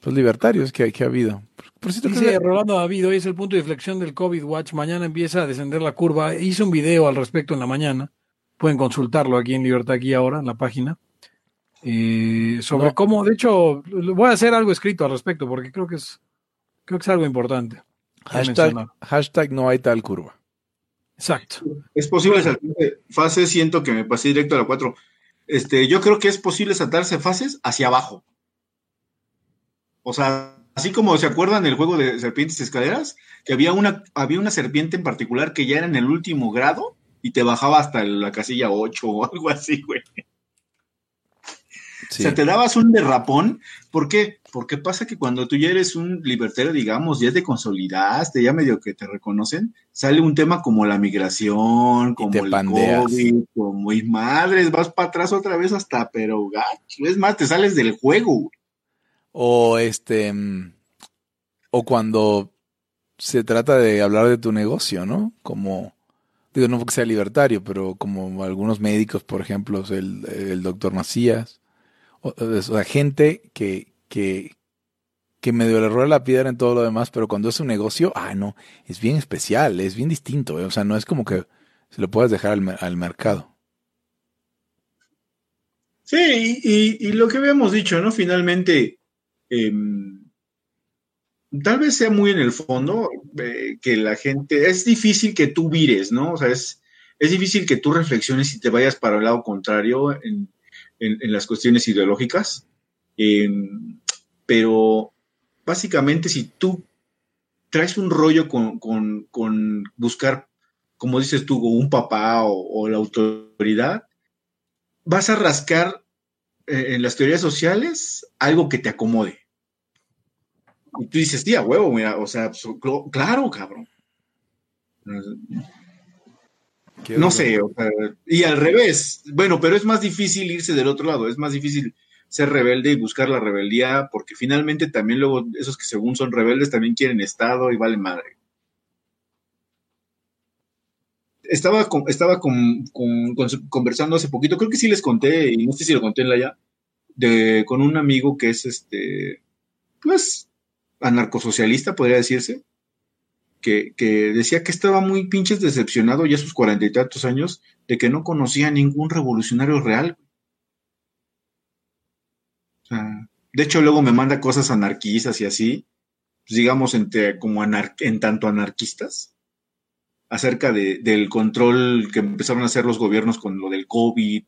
pues libertarios que, que ha habido. Por cierto, Dice Rolando ha habido, es el punto de inflexión del COVID Watch. Mañana empieza a descender la curva. Hice un video al respecto en la mañana. Pueden consultarlo aquí en Libertad aquí ahora, en la página. Eh, sobre cómo, de hecho, voy a hacer algo escrito al respecto porque creo que es, creo que es algo importante. Hashtag, no hay tal curva. Exacto. Es posible saltarse fases, siento que me pasé directo a la 4. Este, yo creo que es posible saltarse fases hacia abajo. O sea, así como se acuerdan del juego de serpientes y escaleras, que había una, había una serpiente en particular que ya era en el último grado y te bajaba hasta la casilla 8 o algo así, güey. O sea, te dabas un derrapón. ¿Por qué? Porque pasa que cuando tú ya eres un libertario, digamos, ya te consolidaste, ya medio que te reconocen, sale un tema como la migración, como el COVID, como y madres, vas para atrás otra vez hasta, pero gacho, es más, te sales del juego. O este, o cuando se trata de hablar de tu negocio, ¿no? Como, digo, no porque sea libertario, pero como algunos médicos, por ejemplo, el, el doctor Macías, o, sea, gente que, que, que medio le roba la piedra en todo lo demás, pero cuando es un negocio, ah, no, es bien especial, es bien distinto, ¿eh? o sea, no es como que se lo puedas dejar al, al mercado. Sí, y, y, lo que habíamos dicho, ¿no? Finalmente, em, tal vez sea muy en el fondo eh, que la gente, es difícil que tú vires, ¿no? O sea, es, es difícil que tú reflexiones y te vayas para el lado contrario en, en, las cuestiones ideológicas, em, pero básicamente si tú traes un rollo con, buscar, como dices tú, un papá o, la autoridad, vas a rascar eh, en las teorías sociales algo que te acomode. Y tú dices, tía, huevo, mira, o sea, claro, cabrón. No sé, y al revés, bueno, pero es más difícil irse del otro lado, es más difícil ser rebelde y buscar la rebeldía, porque finalmente también luego esos que según son rebeldes también quieren Estado y vale madre. Estaba, estaba conversando hace poquito, creo que sí les conté, y no sé si lo conté en la ya, de, con un amigo que es este, pues, anarcosocialista, podría decirse, que, decía que estaba muy pinches decepcionado ya sus cuarenta y tantos años de que no conocía ningún revolucionario real. de hecho, luego me manda cosas anarquistas y así, pues, digamos, como en tanto anarquistas, acerca de, del control que empezaron a hacer los gobiernos con lo del COVID,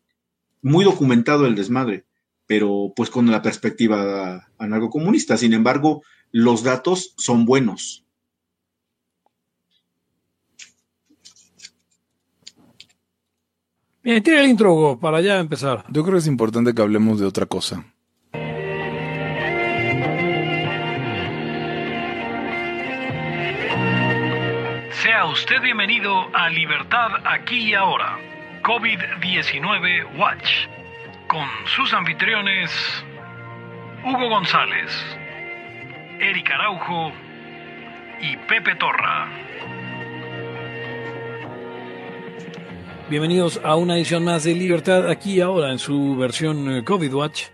muy documentado el desmadre, pero pues con la perspectiva anarcocomunista. Sin embargo, los datos son buenos. Bien, tiene el intro para ya empezar. Yo creo que es importante que hablemos de otra cosa. Sea usted bienvenido a Libertad aquí y ahora. COVID-19 Watch. Con sus anfitriones Hugo González, Eric Araujo y Pepe Torra. Bienvenidos a una edición más de Libertad aquí ahora en su versión eh, COVID Watch.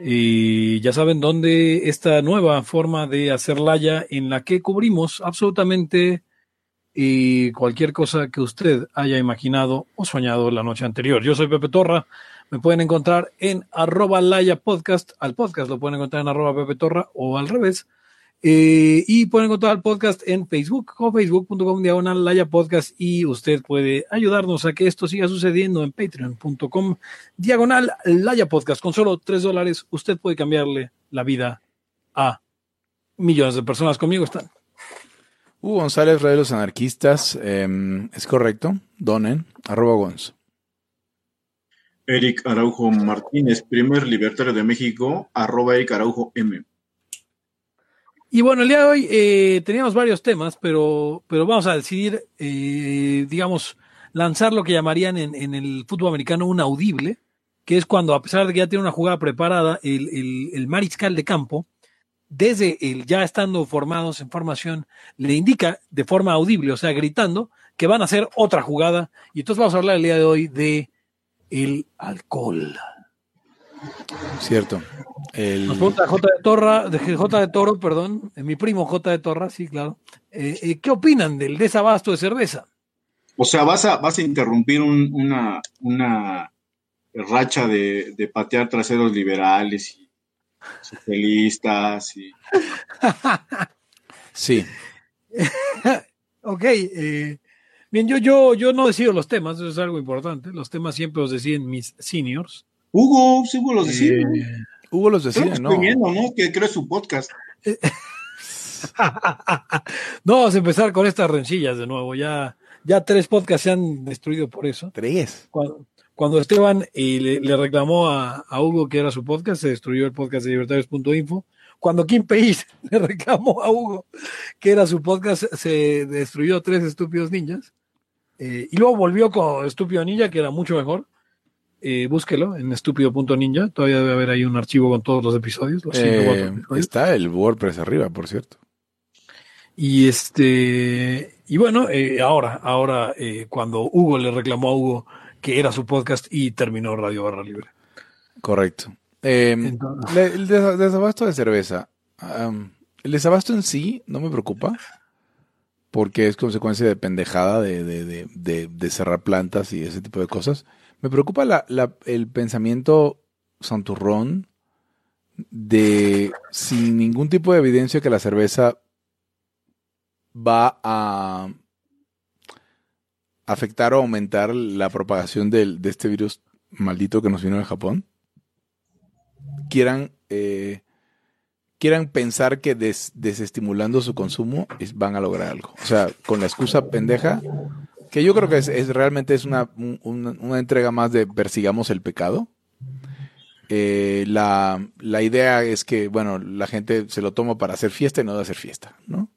Y ya saben dónde esta nueva forma de hacer laya en la que cubrimos absolutamente cualquier cosa que usted haya imaginado o soñado la noche anterior. Yo soy Pepe Torra. Me pueden encontrar en arroba laya podcast. Al podcast lo pueden encontrar en arroba Pepe Torra o al revés eh, y pueden encontrar el podcast en Facebook o facebook.com diagonal Laya Podcast y usted puede ayudarnos a que esto siga sucediendo en patreon.com diagonal Laya Podcast. Con solo tres dólares usted puede cambiarle la vida a millones de personas. Conmigo están. Hugo González, de los Anarquistas. Em, es correcto. Donen, arroba Gonz. Eric Araujo Martínez, primer libertario de México, arroba Eric Araujo M. Y bueno, el día de hoy eh, teníamos varios temas, pero, pero vamos a decidir, eh, digamos, lanzar lo que llamarían en, en, el fútbol americano un audible, que es cuando, a pesar de que ya tiene una jugada preparada, el, el, el mariscal de campo, desde el ya estando formados en formación, le indica de forma audible, o sea, gritando, que van a hacer otra jugada. Y entonces vamos a hablar el día de hoy de el alcohol. Cierto. El... Nos pregunta J de Torra, de J de Toro, perdón, mi primo J de Torra, sí, claro. Eh, eh, ¿Qué opinan del desabasto de cerveza? O sea, vas a, vas a interrumpir un- una, una racha de, de patear traseros liberales y socialistas y Sí, Ok, eh, bien, yo, yo, yo no decido los temas, eso es algo importante. Los temas siempre los deciden mis seniors. Hugo, sí, Hugo los. ¿no? Eh, Hugo los Creo que ¿no? estoy viendo, ¿no? Que creo es su podcast. no vamos a empezar con estas rencillas de nuevo. Ya, ya tres podcasts se han destruido por eso. Tres. Cuando, cuando Esteban eh, le, le reclamó a, a Hugo que era su podcast, se destruyó el podcast de libertarios.info. Cuando Kim Peis le reclamó a Hugo que era su podcast, se destruyó tres estúpidos ninjas. Eh, y luego volvió con Estúpido Ninja, que era mucho mejor. Eh, búsquelo en estúpido.ninja. Todavía debe haber ahí un archivo con todos los episodios. Los Eh, 104 episodios. está el WordPress arriba, por cierto. Y este, y bueno, eh, ahora, ahora, eh, cuando Hugo le reclamó a Hugo que era su podcast y terminó Radio Barra Libre. Correcto. Entonces- el desa- desabasto de cerveza. el desabasto en sí no me preocupa. Porque es consecuencia de pendejada de, de- de- de- cerrar plantas y ese tipo de cosas. Me preocupa la- la- el pensamiento santurrón de sin ningún tipo de evidencia que la cerveza va a afectar o aumentar la propagación del- de este virus maldito que nos vino de Japón, quieran, eh, quieran pensar que des- desestimulando su consumo van a lograr algo. O sea, con la excusa pendeja, que yo creo que es, realmente es una, un- una, una entrega más de persigamos el pecado. Eh, la, la idea es que, bueno, la gente se lo toma para hacer fiesta y no de hacer fiesta, ¿no?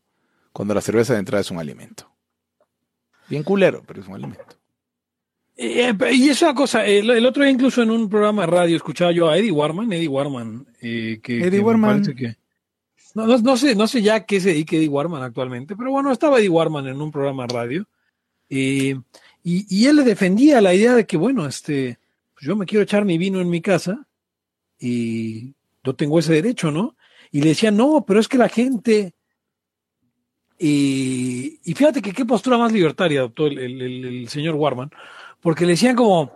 Cuando la cerveza de entrada es un alimento. Bien culero, pero es un alimento. Eh, y es una cosa, el, el otro día incluso en un programa de radio escuchaba yo a Eddie Warman, Eddie Warman, eh, que, Eddie que Warman. que- no, no, no sé, no sé ya qué se dedica Eddie Warman actualmente, pero bueno, estaba Eddie Warman en un programa de radio eh, y, y él le defendía la idea de que, bueno, este, pues yo me quiero echar mi vino en mi casa y yo tengo ese derecho, ¿no? Y le decía, no, pero es que la gente... Y, y fíjate que qué postura más libertaria adoptó el- el señor Warman, porque le decían como,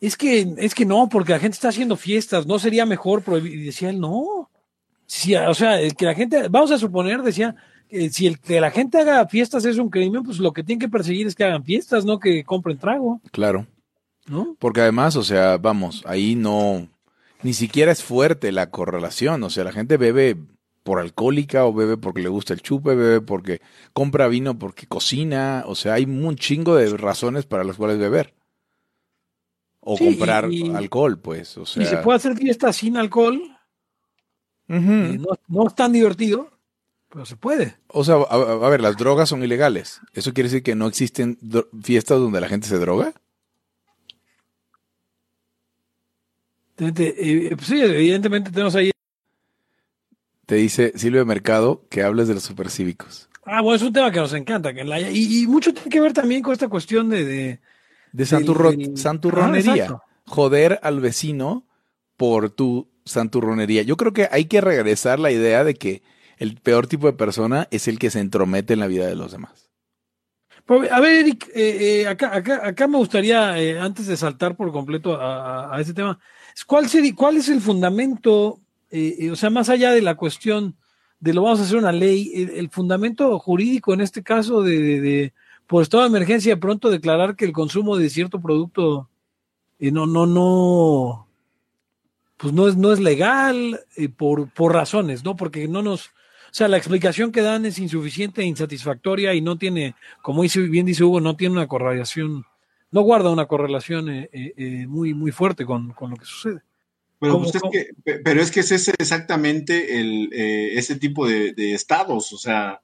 es que, es que no, porque la gente está haciendo fiestas, no sería mejor prohibir. Y decía él, no. Sí, o sea, el que la gente, vamos a suponer, decía, que si el que la gente haga fiestas es un crimen, pues lo que tienen que perseguir es que hagan fiestas, no que compren trago, Claro. ¿no? Porque además, o sea, vamos, ahí no, ni siquiera es fuerte la correlación. O sea, la gente bebe por alcohólica o bebe porque le gusta el chupe, bebe porque compra vino porque cocina. O sea, hay un chingo de razones para las cuales beber. O Sí, comprar y- alcohol, pues. O sea, y se puede hacer fiestas sin alcohol, y no, no es tan divertido, pero se puede. O sea, a, a- ver, las drogas son ilegales. ¿Eso quiere decir que no existen fiestas donde la gente se droga? Eh, pues sí, evidentemente tenemos ahí. Te dice Silvia Mercado que hables de los supercívicos. Ah, bueno, es un tema que nos encanta, que en la- y, y mucho tiene que ver también con esta cuestión de, de, De santurro- del- santurronería. Exacto. Joder al vecino por tu santurronería. Yo creo que hay que regresar la idea de que el peor tipo de persona es el que se entromete en la vida de los demás. Pero, A ver, Eric, eh, eh, acá, acá, acá me gustaría, eh, antes de saltar por completo a, a- a ese tema, ¿cuál, sería, ¿cuál es el fundamento, o sea, más allá de la cuestión de lo vamos a hacer una ley, el, el fundamento jurídico en este caso de, de- de, por estado de emergencia pronto declarar que el consumo de cierto producto eh, no, no, no, pues no es, no es legal eh, por, por razones, ¿no? Porque no nos, o sea, la explicación que dan es insuficiente e insatisfactoria y no tiene, como dice, bien dice Hugo, no tiene una correlación, no guarda una correlación eh, eh, muy, muy fuerte con, con lo que sucede. Pero, ¿Cómo- pues es que, pe- pero es que es ese exactamente el, eh, ese tipo de, de estados. O sea,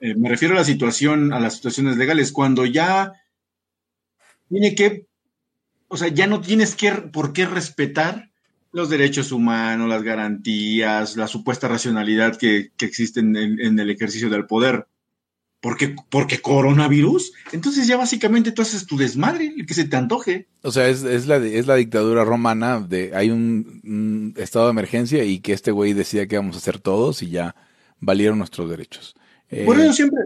eh, me refiero a la situación, a las situaciones legales. Cuando ya tiene que, o sea, ya no tienes que, por qué respetar los derechos humanos, las garantías, la supuesta racionalidad que, que existen en, el ejercicio del poder. porque, porque coronavirus, entonces ya básicamente tú haces tu desmadre, el que se te antoje. O sea, es, es, la, es la dictadura romana, de hay un, estado de emergencia y que este güey decida que vamos a hacer todos y ya valieron nuestros derechos. Eh, Por eso siempre,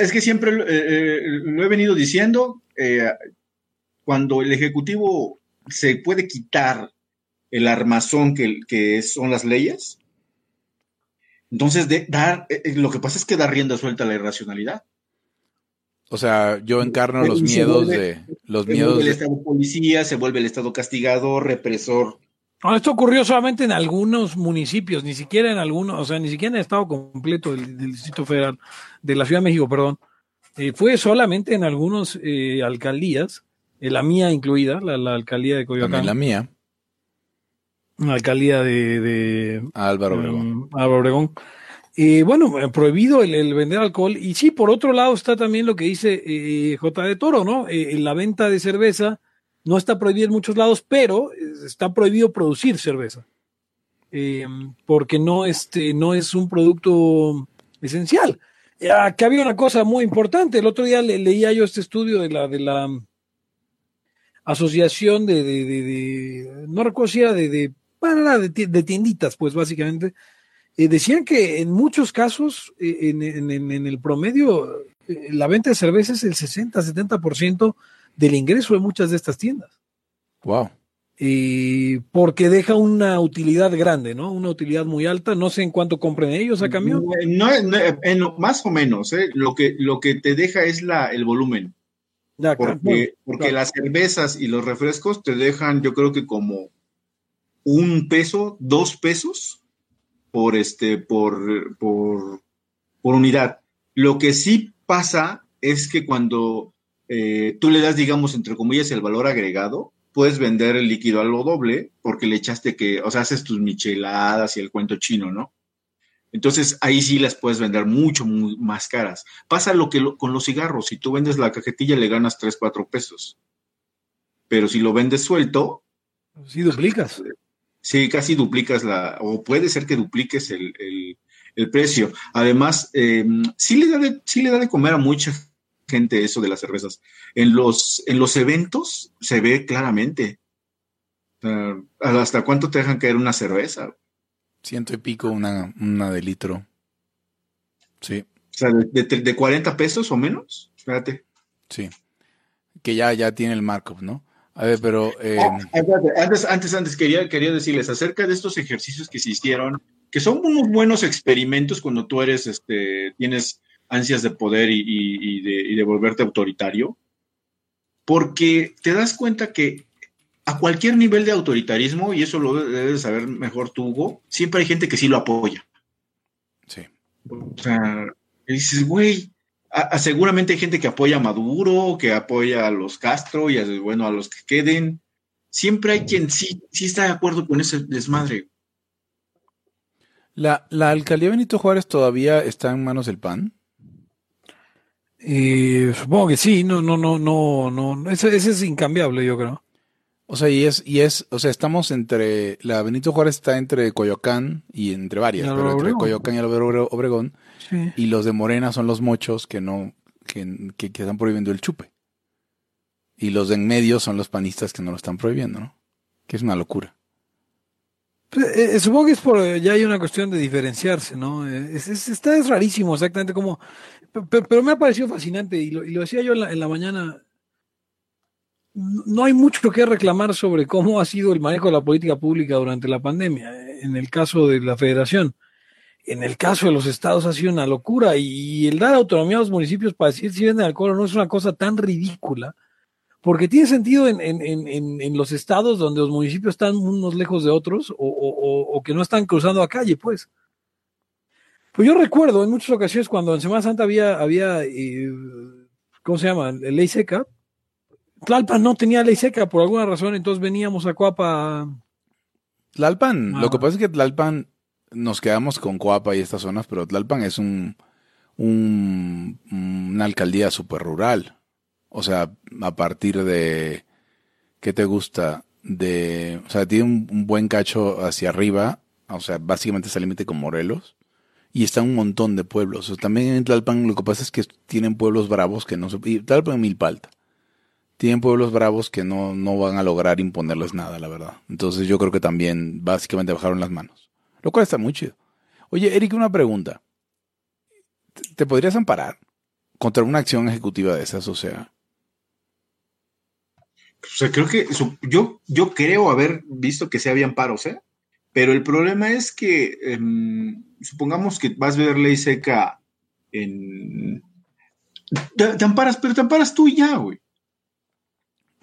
es que siempre eh, eh, lo he venido diciendo, eh, cuando el Ejecutivo se puede quitar el armazón que, que son las leyes, entonces de, dar, lo que pasa es que da rienda suelta a la irracionalidad. o sea, yo encarno los se miedos vuelve- de los Se miedos vuelve el de, Estado policía, se vuelve el Estado castigador, represor. Esto ocurrió solamente en algunos municipios, ni siquiera en algunos, o sea, ni siquiera en el estado completo del, del Distrito Federal, de la Ciudad de México, perdón. Eh, fue solamente en algunos eh, alcaldías, eh, la mía incluida, la, la alcaldía de Coyoacán, la la, mía, alcaldía de, de Álvaro Obregón. mm, Álvaro Obregón. Eh, bueno, eh, prohibido el, el vender alcohol. Y sí, por otro lado está también lo que dice eh, J. de Toro, ¿no? La venta de cerveza no está prohibida en muchos lados, pero eh, está prohibido producir cerveza. Eh, porque no, este, no es un producto esencial. Eh, Aquí había una cosa muy importante. El otro día le- leía yo este estudio de la, de la asociación de, de, de- de- no de, tienditas, pues básicamente. Eh, decían que en muchos casos, en, en- en- el promedio, la venta de cerveza es el 60-70% del ingreso de muchas de estas tiendas. Wow. Eh, porque deja una utilidad grande, ¿no? Una utilidad muy alta. No sé en cuánto compren ellos a camión. No, no, en lo- más o menos, ¿eh? lo, que, lo que te deja es la, el volumen. Ya, Porque, bueno, porque claro. las cervezas y los refrescos te dejan, yo creo que como un peso, dos pesos por este, por, por, por unidad. Lo que sí pasa es que cuando eh, tú le das, digamos, entre comillas, el valor agregado, puedes vender el líquido a lo doble porque le echaste que, o sea, haces tus micheladas y el cuento chino, ¿no? Entonces ahí sí las puedes vender mucho, muy más caras. Pasa lo que lo- con los cigarros, si tú vendes la cajetilla le ganas 3, 4 pesos. Pero si lo vendes suelto, Sí, duplicas. sí, casi duplicas la, o puede ser que dupliques el, el- el precio. Además, eh, sí, le da de, sí le da de comer a mucha gente eso de las cervezas. En los, en los eventos se ve claramente. ¿Hasta cuánto te dejan caer una cerveza? Ciento y pico una, una de litro. Sí, O sea, de, de, de 40 pesos o menos. Espérate. sí. Que ya, ya tiene el markup, ¿no? A ver, pero eh, Ah, antes, antes, antes quería, quería decirles acerca de estos ejercicios que se hicieron, que son unos buenos experimentos cuando tú eres, este, tienes ansias de poder y, y- y de, y de volverte autoritario, porque te das cuenta que a cualquier nivel de autoritarismo, y eso lo debes saber mejor tú, Hugo, siempre hay gente que sí lo apoya. sí. O sea, dices, güey, seguramente hay gente que apoya a Maduro, que apoya a los Castro y a, bueno, a los que queden. Siempre hay quien sí, sí está de acuerdo con ese desmadre. La, la alcaldía Benito Juárez todavía está en manos del PAN. Eh, supongo que sí, no, no, no, no, no, ese, ese es incambiable, yo creo. O sea, y es, y es, o sea, estamos entre, la Benito Juárez está entre Coyoacán y entre varias, Y pero entre. Coyoacán y Álvaro Obre- Obregón, Sí. y los de Morena son los mochos que no, que, que, que están prohibiendo el chupe. Y los de en medio son los panistas que no lo están prohibiendo, ¿no? Que es una locura. Pues, eh, eh, supongo que es por, eh, ya hay una cuestión de diferenciarse, ¿no? Es, es- está es rarísimo exactamente como, pe- pe- pero, me ha parecido fascinante y lo, decía yo en la, mañana, no hay mucho que reclamar sobre cómo ha sido el manejo de la política pública durante la pandemia, eh, en el caso de la federación. En el caso de los estados ha sido una locura y el dar autonomía a los municipios para decir si venden alcohol o no es una cosa tan ridícula, porque tiene sentido en, los estados donde los municipios están unos lejos de otros o- o que no están cruzando a calle, pues. Pues yo recuerdo en muchas ocasiones cuando en Semana Santa había, había eh, ¿cómo se llama? Ley seca. Tlalpan no tenía ley seca por alguna razón, entonces veníamos a Coapa. Tlalpan, Ah. lo que pasa es que Tlalpan nos quedamos con Coapa y estas zonas, pero Tlalpan es un, un- una alcaldía súper rural. O sea, a partir de, ¿qué te gusta? De, o sea, tiene un, un buen cacho hacia arriba, o sea, básicamente es el límite con Morelos. Y está un montón de pueblos. también en Tlalpan lo que pasa es que tienen pueblos bravos que no se... Y Tlalpan Milpalta. Tienen pueblos bravos que no, no van a lograr imponerles nada, la verdad. Entonces yo creo que también básicamente bajaron las manos. Lo cual está muy chido. Oye, Eric, una pregunta. ¿Te podrías amparar contra una acción ejecutiva de esas? O sea... O sea, creo que yo, yo creo haber visto que se habían paros, ¿eh? Pero el problema es que, em, supongamos que vas a ver ley seca en... Te, amparas, pero te amparas tú ya, güey.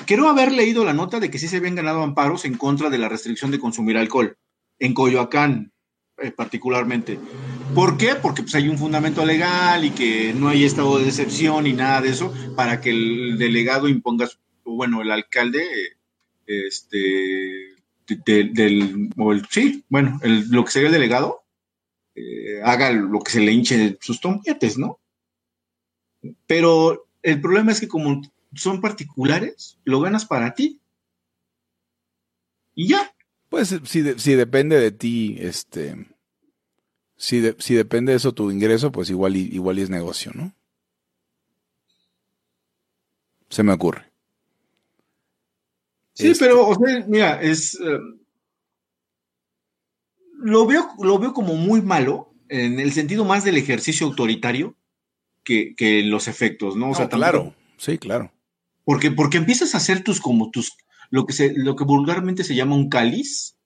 Quiero haber leído la nota de que sí se habían ganado amparos en contra de la restricción de consumir alcohol, en Coyoacán eh, particularmente. ¿Por qué? Porque pues, hay un fundamento legal y que no hay estado de excepción y nada de eso para que el delegado imponga, bueno, el alcalde, este, del, sí, bueno, lo que sería el delegado, eh, haga lo que se le hinche sus tomquetes, ¿no? Pero el problema es que como son particulares, lo ganas para ti. Y ya. Pues si, si depende de ti, este, si, si depende de eso tu ingreso, pues igual, igual es negocio, ¿no? Se me ocurre. Sí, este pero, o sea, mira, es. Eh, lo, veo, lo veo como muy malo en el sentido más del ejercicio autoritario que, los efectos, ¿no? O sea, claro, sí, claro. Porque, porque empiezas a hacer tus, como tus, lo que, se, lo que vulgarmente se llama un cáliz.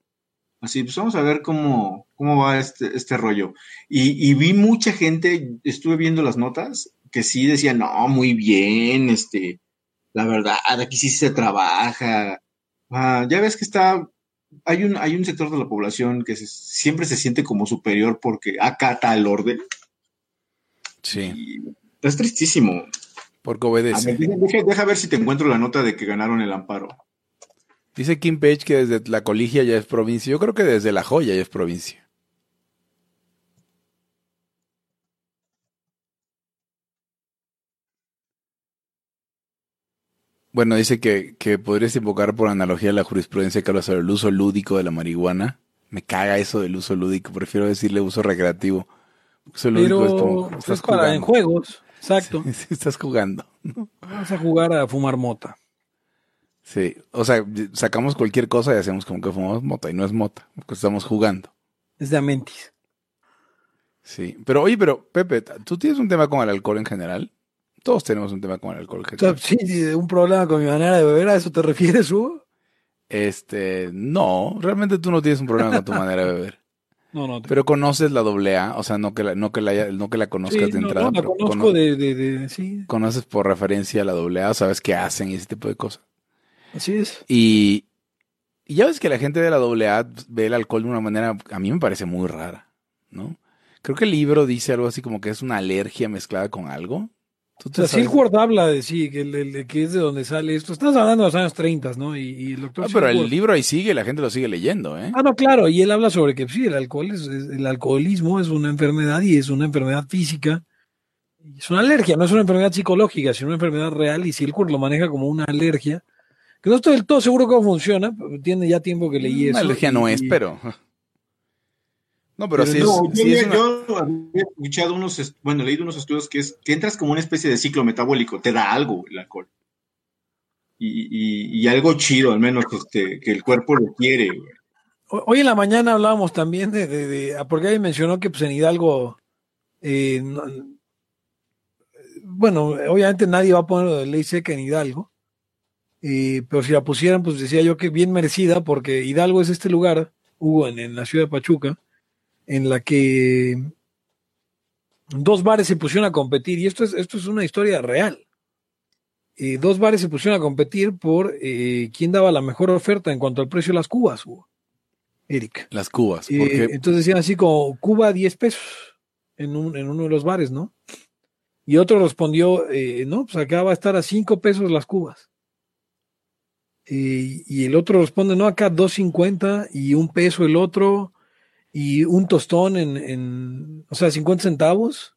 Así, pues vamos a ver cómo, cómo va este, este rollo. Y, y, vi mucha gente, estuve viendo las notas, que sí decían, no, muy bien, este, la verdad, aquí sí se trabaja. Ah, ya ves que está, hay un, hay un sector de la población que siempre se siente como superior porque acata el orden. Sí. es tristísimo. Porque obedece. deja, ver si te encuentro la nota de que ganaron el amparo. Dice Kim Page que desde la Coligia ya es provincia. Yo creo que desde la Joya ya es provincia. Bueno, dice que, que podrías invocar por analogía la jurisprudencia que habla sobre el uso lúdico de la marihuana. Me caga eso del uso lúdico, prefiero decirle uso recreativo. Uso lúdico es como. Estás para en juegos, exacto. Sí, estás jugando. Vamos a jugar a fumar mota. Sí, o sea, sacamos cualquier cosa y hacemos como que fumamos mota y no es mota, porque estamos jugando. Es de Amentis. Sí, pero oye, pero Pepe, ¿tú tienes un tema con el alcohol en general? Todos tenemos un tema con el alcohol. Sí, un problema con mi manera de beber, ¿a eso te refieres, Hugo? Este, no, realmente tú no tienes un problema con tu manera de beber. No, no. Pero conoces la doble A, o sea, no que la, no que la, no que la conozcas de entrada. No, la conozco de, de, sí. Conoces por referencia a la doble A, sabes qué hacen y ese tipo de cosas. Así es. Y, y ya ves que la gente de la doble A ve el alcohol de una manera, a mí me parece muy rara, ¿no? Creo que el libro dice algo así como que es una alergia mezclada con algo. O sea, habla de sí, que, que, es de donde sale esto. Estás hablando de los años 30, ¿no? Y, el doctor. Ah, pero el libro ahí sigue, la gente lo sigue leyendo, ¿eh? Ah, no, claro. Y él habla sobre que sí, el alcohol es, el alcoholismo es una enfermedad y es una enfermedad física. Es una alergia, no es una enfermedad psicológica, sino una enfermedad real. Y si el cuerpo lo maneja como una alergia, que no estoy del todo seguro cómo funciona, tiene ya tiempo que leí eso. Una alergia no es, pero. No, pero, sí, yo, había escuchado unos, bueno, leído unos estudios que es que entras como una especie de ciclo metabólico, te da algo el alcohol. Y, algo chido, al menos este, que el cuerpo lo quiere. Hoy en la mañana hablábamos también de, de, ah, porque alguien mencionó que pues en Hidalgo, eh, bueno, obviamente nadie va a poner de ley seca en Hidalgo, eh, pero si la pusieran, pues decía yo que bien merecida, porque Hidalgo es este lugar, Hugo, en la ciudad de Pachuca, en la que dos bares se pusieron a competir, y esto es, esto es una historia real. Eh, dos bares se pusieron a competir por eh, quién daba la mejor oferta en cuanto al precio de las cubas, Eric. Las cubas. Eh, entonces decían así como Cuba 10 pesos en, en uno de los bares, ¿no? Y otro respondió, no, pues acá va a estar a 5 pesos las cubas. y el otro responde, no, acá 2.50 y un peso el otro y un tostón en, en o sea, 50 centavos,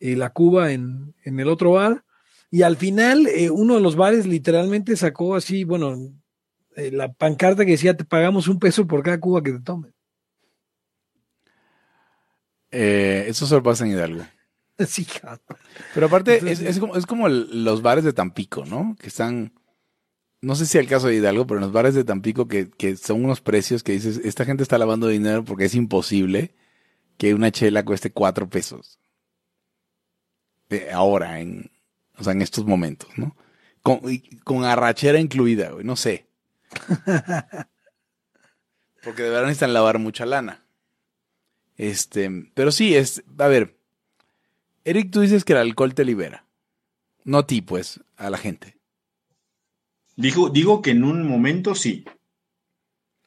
eh, la cuba en, en, el otro bar. Y al final, eh, uno de los bares literalmente sacó así, bueno, eh, la pancarta que decía, te pagamos un peso por cada cuba que te tomen. Eh, eso solo pasa en Hidalgo. Sí. Pero aparte, es, es como, es como el- los bares de Tampico, ¿no? Que están, no sé si el caso de Hidalgo, pero en los bares de Tampico que, que son unos precios que dices, esta gente está lavando dinero porque es imposible que una chela cueste cuatro pesos. De ahora, en, o sea, en estos momentos, ¿no? Con, con arrachera incluida, güey, no sé. Porque de verdad necesitan lavar mucha lana. Este, pero sí, es, a ver, Eric, tú dices que el alcohol te libera. No a ti, pues, a la gente. Digo, digo que en un momento sí.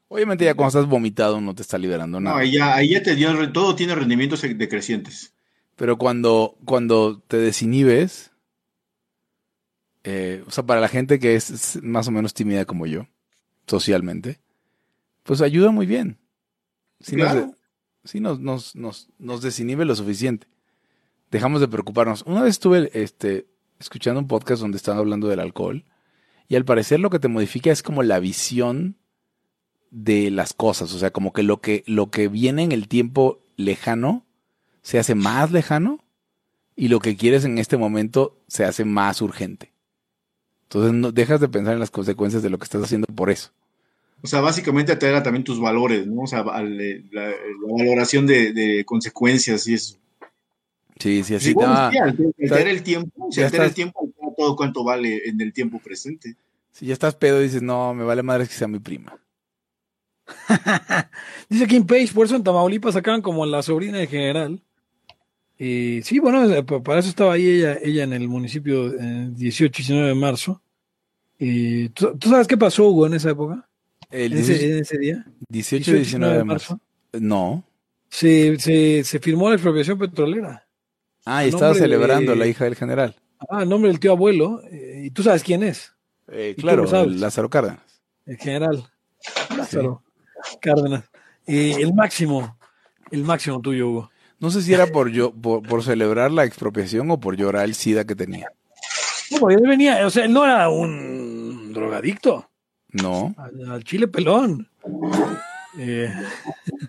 Obviamente ya cuando estás vomitado no te está liberando No, nada. ahí ya, ahí ya te dio, todo tiene rendimientos decrecientes. Pero cuando, cuando te desinhibes, eh, o sea, para la gente que es, es más o menos tímida como yo, socialmente, pues ayuda muy bien. Nos, Claro. sí nos, nos, nos, nos desinhibe lo suficiente. Dejamos de preocuparnos. Una vez estuve este, escuchando un podcast donde estaban hablando del alcohol y al parecer lo que te modifica es como la visión de las cosas. O sea, como que lo que, lo que viene en el tiempo lejano se hace más lejano y lo que quieres en este momento se hace más urgente. Entonces no dejas de pensar en las consecuencias de lo que estás haciendo por eso. O sea, básicamente altera también tus valores, ¿no? O sea, al- eh, la, la valoración de, de consecuencias y eso. Sí, sí, así no, sí, altera, altera el tiempo, si ya altera el estás- tiempo, todo cuánto vale en el tiempo presente. si ya estás pedo dices, no, me vale madre que sea mi prima. Dice Kim Page, por eso en Tamaulipas sacaban como la sobrina del general. Y sí, bueno, eh, pa- para eso estaba ahí ella, ella en el municipio eh, 18 y 19 de marzo. Y ¿tú, tú sabes qué pasó, Hugo, en esa época? El En ese, 18, en ese día. 18 y 19 de marzo. No. Se, se, se firmó la expropiación petrolera. Ah, y estaba celebrando de- la hija del general. Ah, nombre del tío abuelo. eh, y tú sabes quién es. Eh, claro, Lázaro Cárdenas. El general Lázaro Cárdenas. Y el máximo, el máximo tuyo, Hugo. No sé si era por yo, por, por celebrar la expropiación o por llorar el SIDA que tenía. No, porque él venía, o sea, él no era un drogadicto. No. Al, al chile pelón. Eh,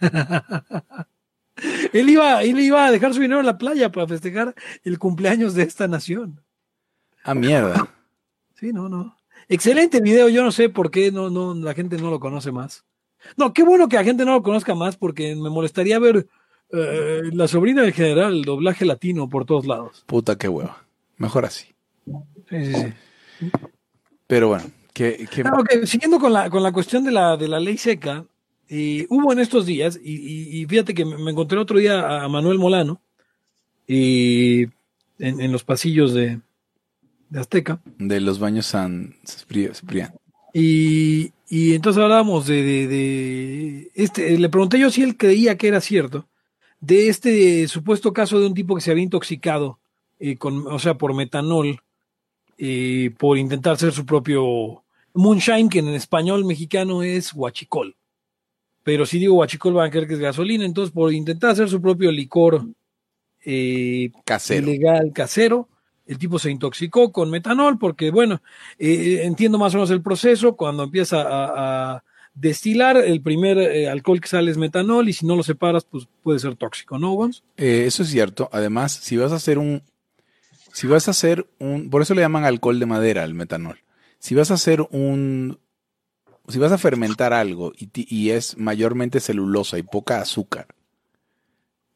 él, iba, él iba a dejar su dinero en la playa para festejar el cumpleaños de esta nación. Ah, mierda. Sí, no, no. Excelente video, yo no sé por qué no, no, la gente no lo conoce más. No, qué bueno que la gente no lo conozca más porque me molestaría ver eh, la sobrina del general, el doblaje latino por todos lados. Puta, qué hueva. Mejor así. Sí, sí, sí. Pero bueno, que, que- Ah, ok, Siguiendo con la, con la cuestión de la, de la ley seca, eh, hubo en estos días, y, y- y fíjate que me, me encontré otro día a Manuel Molano y en, en los pasillos de, de Azteca, de los baños San Cipri- Ciprián. y, y entonces hablábamos de, de- de este, le pregunté yo si él creía que era cierto, de este supuesto caso de un tipo que se había intoxicado, eh, con, o sea, por metanol, eh, por intentar hacer su propio moonshine, que en español mexicano es huachicol. Pero si digo huachicol van a creer que es gasolina, entonces por intentar hacer su propio licor eh, Casero. ilegal casero, el tipo se intoxicó con metanol porque, bueno, eh, entiendo más o menos el proceso, cuando empieza a, destilar, el primer eh, alcohol que sale es metanol y si no lo separas, pues puede ser tóxico, ¿no, Gonz? Eh, eso es cierto. Además, si vas a hacer un. Si vas a hacer un. Por eso le llaman alcohol de madera al metanol. Si vas a hacer un. Si vas a fermentar algo y, y es mayormente celulosa y poca azúcar,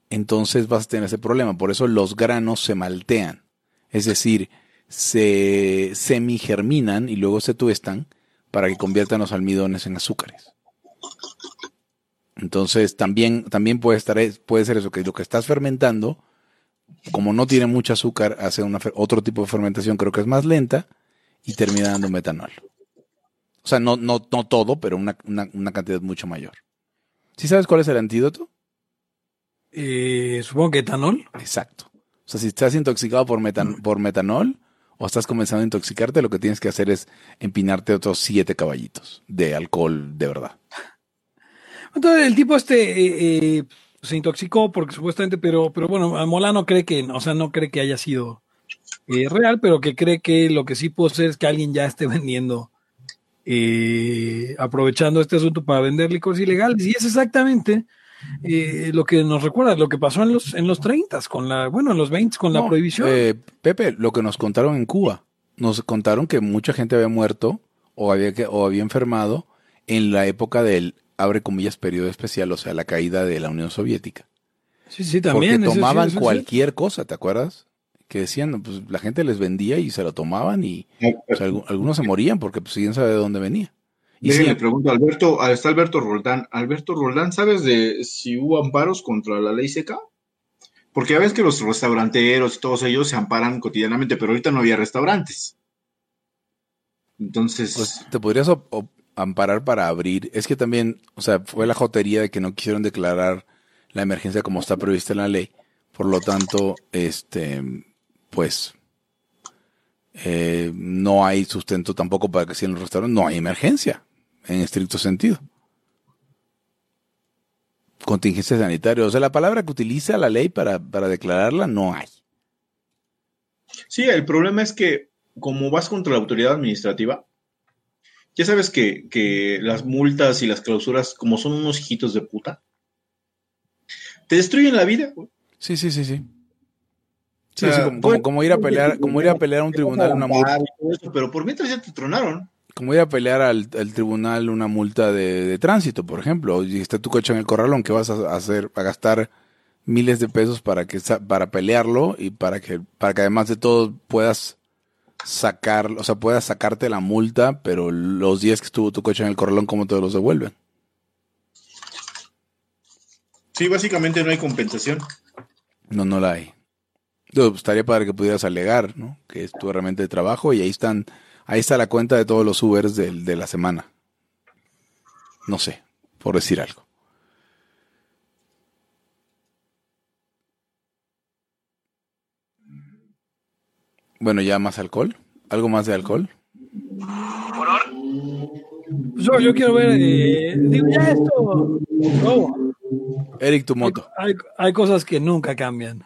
entonces vas a tener ese problema. Por eso los granos se maltean. Es decir, se semigerminan y luego se tuestan para que conviertan los almidones en azúcares. Entonces también, también puede, estar, puede ser eso, que lo que estás fermentando, como no tiene mucho azúcar, hace una, otro tipo de fermentación, creo que es más lenta, y termina dando metanol. O sea, no, no, no todo, pero una, una, una cantidad mucho mayor. ¿Sí sabes cuál es el antídoto? Eh, supongo que etanol. Exacto. O sea, si estás intoxicado por, metan- por metanol o estás comenzando a intoxicarte, lo que tienes que hacer es empinarte otros siete caballitos de alcohol de verdad. Entonces el tipo este eh, eh, se intoxicó porque supuestamente, pero, pero bueno, Molano cree que, o sea, no cree que haya sido eh, real, pero que cree que lo que sí puede ser es que alguien ya esté vendiendo, aprovechando este asunto para vender licores ilegales. Y es exactamente eh, lo que nos recuerda lo que pasó en los en los 30 con la, bueno, en los 20 con la prohibición. eh, Pepe, lo que nos contaron en Cuba, nos contaron que mucha gente había muerto o había, que, o había enfermado en la época del, abre comillas, periodo especial, o sea, la caída de la Unión Soviética. sí, sí, también. Porque eso sí, tomaban eso cualquier cosa, ¿te acuerdas? Que decían, pues la gente les vendía y se lo tomaban y o sea, algu- algunos se morían porque pues quién sabe de dónde venía. Y sí, pregunto, Alberto, ah, está Alberto Roldán. Alberto Roldán, ¿sabes de si hubo amparos contra la ley seca? Porque ya ves que los restauranteros y todos ellos se amparan cotidianamente, pero ahorita no había restaurantes. Entonces, pues te podrías amparar para abrir. Es que también, o sea, fue la jotería de que no quisieron declarar la emergencia como está prevista en la ley. Por lo tanto, este, pues, eh, no hay sustento tampoco para que si en los restaurantes no hay emergencia, en estricto sentido. Contingencia sanitaria. O sea, la palabra que utiliza la ley para, para declararla no hay. sí, el problema es que como vas contra la autoridad administrativa, ya sabes que, que las multas y las clausuras, como son unos hijitos de puta, te destruyen la vida. güey. Sí, sí, sí, sí. Sí, O sea, sí, como, como- ir a pelear, como ir a pelear a un tribunal una multa, Pero por mientras ya te tronaron. Como ir a pelear al, al tribunal una multa de, de tránsito, por ejemplo, y está tu coche en el corralón, que vas a hacer, a gastar miles de pesos para que para pelearlo y para que, para que además de todo puedas sacar, o sea, puedas sacarte la multa, pero los días que estuvo tu coche en el corralón, ¿cómo te los devuelven? Sí, básicamente no hay compensación. No, no la hay. Digo, pues, estaría para que pudieras alegar, ¿no? Que es tu herramienta de trabajo y ahí están, ahí está la cuenta de todos los Ubers del- de, la semana. No sé, por decir algo. Bueno, ya más alcohol. ¿Algo más de alcohol? Yo, yo quiero ver, eh, digo, ya esto, no, Eric, tu moto. hay, hay cosas que nunca cambian.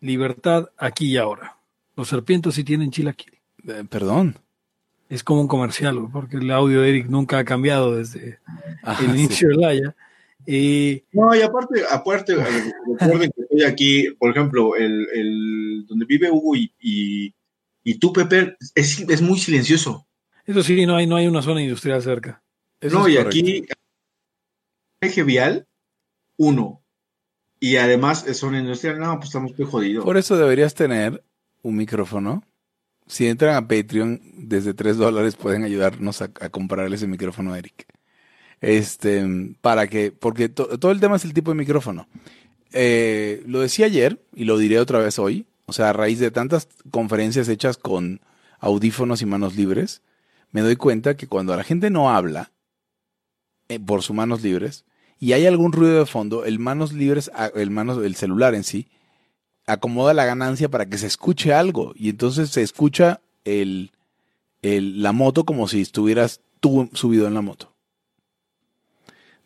Libertad aquí y ahora. Los serpientes sí tienen chilaquil. Eh, perdón. Es como un comercial, porque el audio de Eric nunca ha cambiado desde Ah, el sí. inicio de Laya. Y No, y aparte, aparte, recuerden que estoy aquí, por ejemplo, el, el donde vive Hugo y, y, y tú, Pepe, es, es muy silencioso. eso sí, no hay, no hay una zona industrial cerca. Eso no, es y correcto. aquí, eje vial, uno. Y además, es zona industrial, no, pues estamos muy jodidos. Por eso deberías tener un micrófono. Si entran a Patreon, desde 3 dólares pueden ayudarnos a, a comprarle ese micrófono a Eric. Este, para que, porque to- todo el tema es el tipo de micrófono. Eh, lo decía ayer y lo diré otra vez hoy. O sea, a raíz de tantas conferencias hechas con audífonos y manos libres, me doy cuenta que cuando la gente no habla eh, por sus manos libres y hay algún ruido de fondo, el manos libres, el manos, el celular en sí, acomoda la ganancia para que se escuche algo y entonces se escucha el, el- la moto como si estuvieras tú subido en la moto.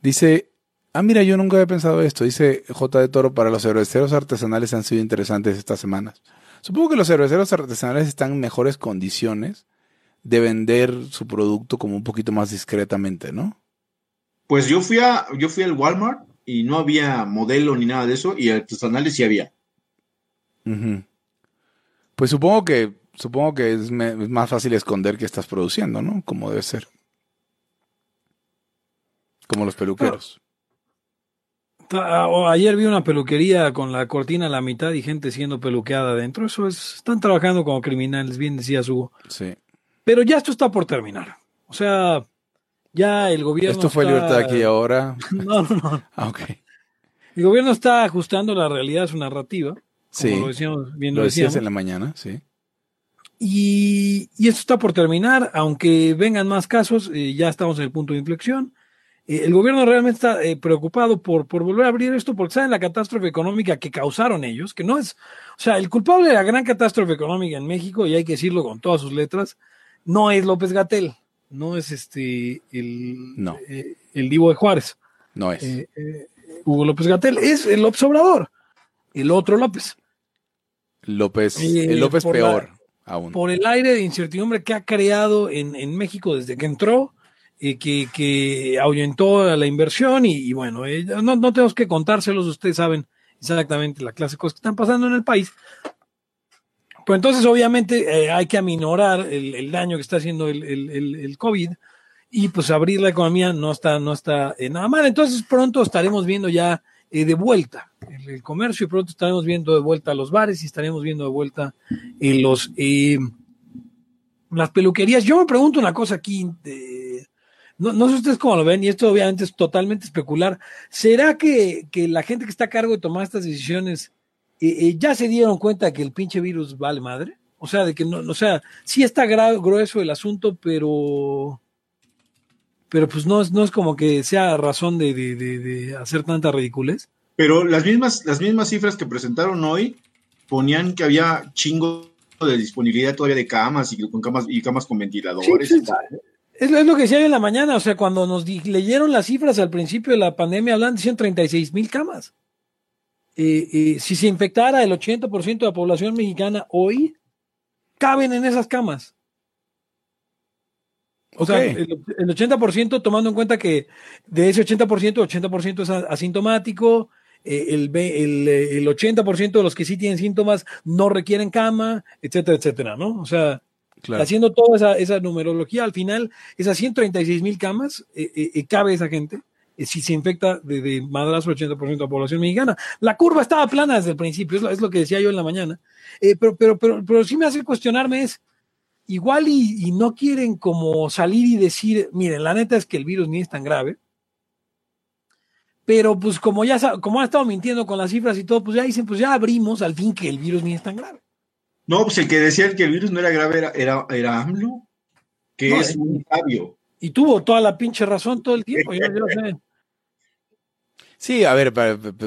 Dice, ah mira, yo nunca había pensado esto, dice J de Toro, para los cerveceros artesanales han sido interesantes estas semanas. Supongo que los cerveceros artesanales están en mejores condiciones de vender su producto como un poquito más discretamente, ¿no? Pues yo fui a, yo fui al Walmart y no había modelo ni nada de eso, y artesanales sí había. Ujú. Pues supongo que supongo que es, me- es más fácil esconder que estás produciendo, ¿no? Como debe ser. Como los peluqueros. O Ayer vi una peluquería con la cortina a la mitad y gente siendo peluqueada adentro. Eso es, están trabajando como criminales, bien decías Hugo. Sí. Pero ya esto está por terminar. O sea, ya el gobierno. Esto fue está- libertad aquí y ahora. No, no, no. Ah, ok. El gobierno está ajustando la realidad a su narrativa. Como Sí. lo decíamos, bien lo, Lo decías en la mañana, sí. Y, y esto está por terminar, aunque vengan más casos, eh, ya estamos en el punto de inflexión. Eh, el gobierno realmente está eh, preocupado por, por volver a abrir esto porque saben la catástrofe económica que causaron ellos, que no es, o sea, el culpable de la gran catástrofe económica en México, y hay que decirlo con todas sus letras, no es López Gatel, no es este el, No. el Divo de Juárez, No es. Hugo López Gatel, es el López Obrador, el otro López. López, eh, el López peor la- aún. por el aire de incertidumbre que ha creado en, en México desde que entró eh, que, que ahuyentó a la inversión y, y bueno, eh, no, no tenemos que contárselos, ustedes saben exactamente la clase de cosas que están pasando en el país. Pues entonces, obviamente, eh, hay que aminorar el, el, daño que está haciendo el, el, el, COVID y pues abrir la economía no está, no está eh, nada mal. Entonces, pronto estaremos viendo ya eh, de vuelta el, comercio y pronto estaremos viendo de vuelta los bares y estaremos viendo de vuelta en los las peluquerías. Yo me pregunto una cosa aquí. no, no, sé ustedes cómo lo ven, y esto obviamente es totalmente especular. ¿Será que, que la gente que está a cargo de tomar estas decisiones eh, ya se dieron cuenta que el pinche virus vale madre. O sea, de que no, o sea, sí está grueso el asunto, pero, pero pues no es, no es como que sea razón de, de, de, hacer tanta ridiculez. Pero las mismas, las mismas cifras que presentaron hoy ponían que había chingo de disponibilidad todavía de camas y con camas y camas con ventiladores. Sí, es, es, lo que decía yo en la mañana, o sea, cuando nos leyeron las cifras al principio de la pandemia, hablan de 136 mil camas. Eh, eh, si se infectara el 80% de la población mexicana hoy, caben en esas camas. O sea, el, 80% tomando en cuenta que de ese 80%, 80% es asintomático, eh, el, el, el 80% de los que sí tienen síntomas no requieren cama, etcétera, etcétera, ¿no? O sea, haciendo toda esa, esa, numerología, al final, esas 136 mil camas, cabe esa gente. Eh, si se infecta de, de madrazo el 80% de la población mexicana. La curva estaba plana desde el principio, es lo, es lo que decía yo en la mañana. Eh, pero, pero, pero, pero sí me hace cuestionarme es, igual y, y, no quieren como salir y decir, miren, la neta es que el virus ni es tan grave. Pero pues como ya como han estado mintiendo con las cifras y todo, pues ya dicen, pues ya abrimos al fin que el virus ni es tan grave. No, pues el que decía que el virus no era grave era, era, era AMLO, que es un sabio. Y tuvo toda la pinche razón todo el tiempo, yo, yo sé. Sí, a ver,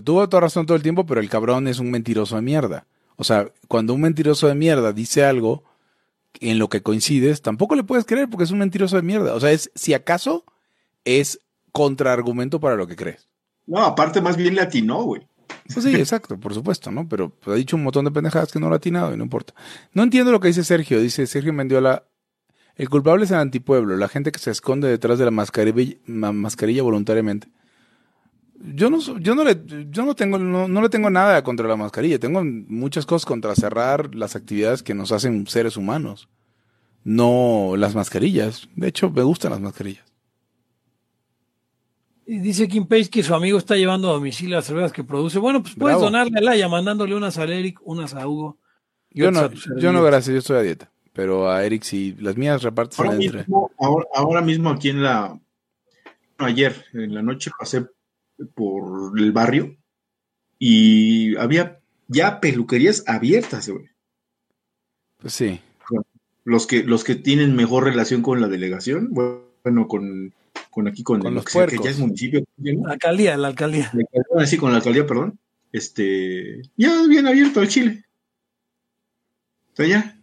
tuvo toda razón todo el tiempo, pero el cabrón es un mentiroso de mierda. O sea, cuando un mentiroso de mierda dice algo en lo que coincides, tampoco le puedes creer porque es un mentiroso de mierda. O sea, es, si acaso, es contraargumento para lo que crees. No, aparte más bien le atinó, güey. Pues sí, exacto, por supuesto, ¿no? Pero ha dicho un montón de pendejadas que no lo ha atinado y no importa. No entiendo lo que dice Sergio. Dice Sergio Mendiola, el culpable es el antipueblo, la gente que se esconde detrás de la mascarilla, mascarilla voluntariamente. Yo no, yo no le, yo no tengo, no, no, le tengo nada contra la mascarilla. Tengo muchas cosas contra cerrar las actividades que nos hacen seres humanos. No las mascarillas. De hecho, me gustan las mascarillas. Y dice Kim Page que su amigo está llevando a domicilio las cervezas que produce. Bueno, pues puedes donarle a Laia mandándole unas a Eric, unas a Hugo. Yo no, yo no, gracias, yo estoy a dieta. Pero a Eric sí, las mías reparten ahora mismo, ahora, ahora mismo aquí en la, ayer en la noche pasé por el barrio y había ya peluquerías abiertas, güey. Pues sí. Los que, los que tienen mejor relación con la delegación, bueno, con, con aquí, con, los que, ya es municipio. La alcaldía, la alcaldía. Sí, con la alcaldía, perdón. Este, ya bien abierto el Chile. O ya.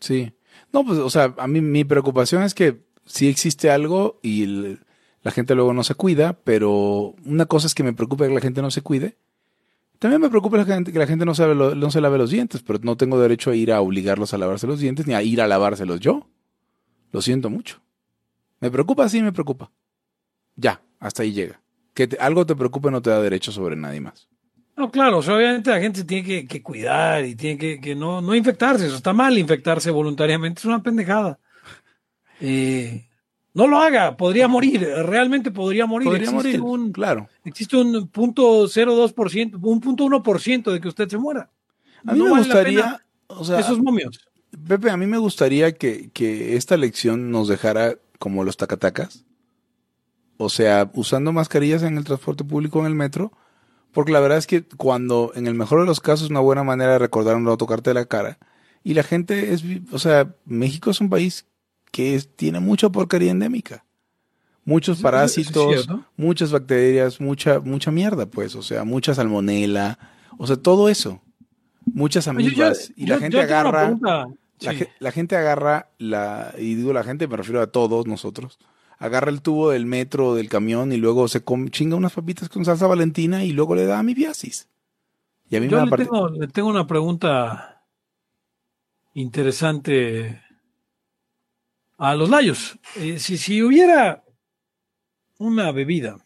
Sí. No, pues, o sea, a mí mi preocupación es que si existe algo y el, la gente luego no se cuida, pero una cosa es que me preocupa que la gente no se cuide. También me preocupa que la gente no, se lave los dientes, pero no tengo derecho a ir a obligarlos a lavarse los dientes ni a ir a lavárselos yo. Lo siento mucho. Me preocupa, sí, me preocupa. Ya, hasta ahí llega. Que algo te preocupe no te da derecho sobre nadie más. No, claro, obviamente la gente tiene que, cuidar y tiene que, que, no, no infectarse. Eso está mal infectarse voluntariamente, es una pendejada. Eh, no lo haga, podría morir, realmente podría morir. Podría morir, un, claro. Existe un punto 0,2%, un punto 1% de que usted se muera. A mí me gustaría, o sea, esos momios. Pepe, a mí me gustaría que, que esta lección nos dejara como los tacatacas. O sea, usando mascarillas en el transporte público en el metro, porque la verdad es que cuando, en el mejor de los casos, es una buena manera de recordar un tocarte la cara. Y la gente es, o sea, México es un país que tiene mucha porquería endémica. Muchos parásitos, muchas bacterias, mucha, mucha mierda, pues, o sea, mucha salmonela, o sea, todo eso. Muchas amigas. y la gente agarra. La, gente agarra la, y digo la gente, me refiero a todos nosotros, agarra el tubo del metro, del camión y luego se chinga unas papitas con salsa valentina y luego le da a mi viasis. Y a mí Yo me le, tengo, le tengo una pregunta interesante a los Layos. Eh, si, si, hubiera una bebida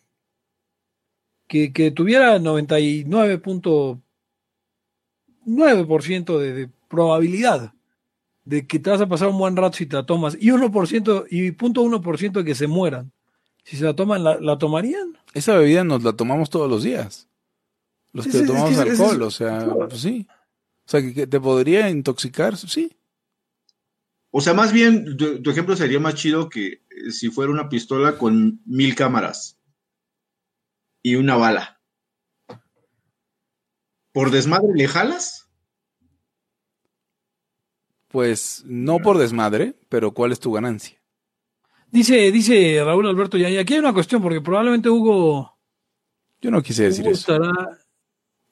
que, que tuviera 99.9% de, de probabilidad de que te vas a pasar un buen rato si te la tomas y 1% y 0.1% de que se mueran. Si se la toman, ¿la, la tomarían? Esa bebida nos la tomamos todos los días. Los que Es- tomamos que es- es- alcohol, o sea, pues sí. O sea, que, que te podría intoxicar, sí. O sea, más bien, tu, tu ejemplo sería más chido que eh, si fuera una pistola con mil cámaras y una bala. ¿Por desmadre le jalas? Pues no por desmadre, pero ¿cuál es tu ganancia? Dice, dice Raúl Alberto, y aquí hay una cuestión, porque probablemente Hugo, Yo no quise decir Hugo eso. estará,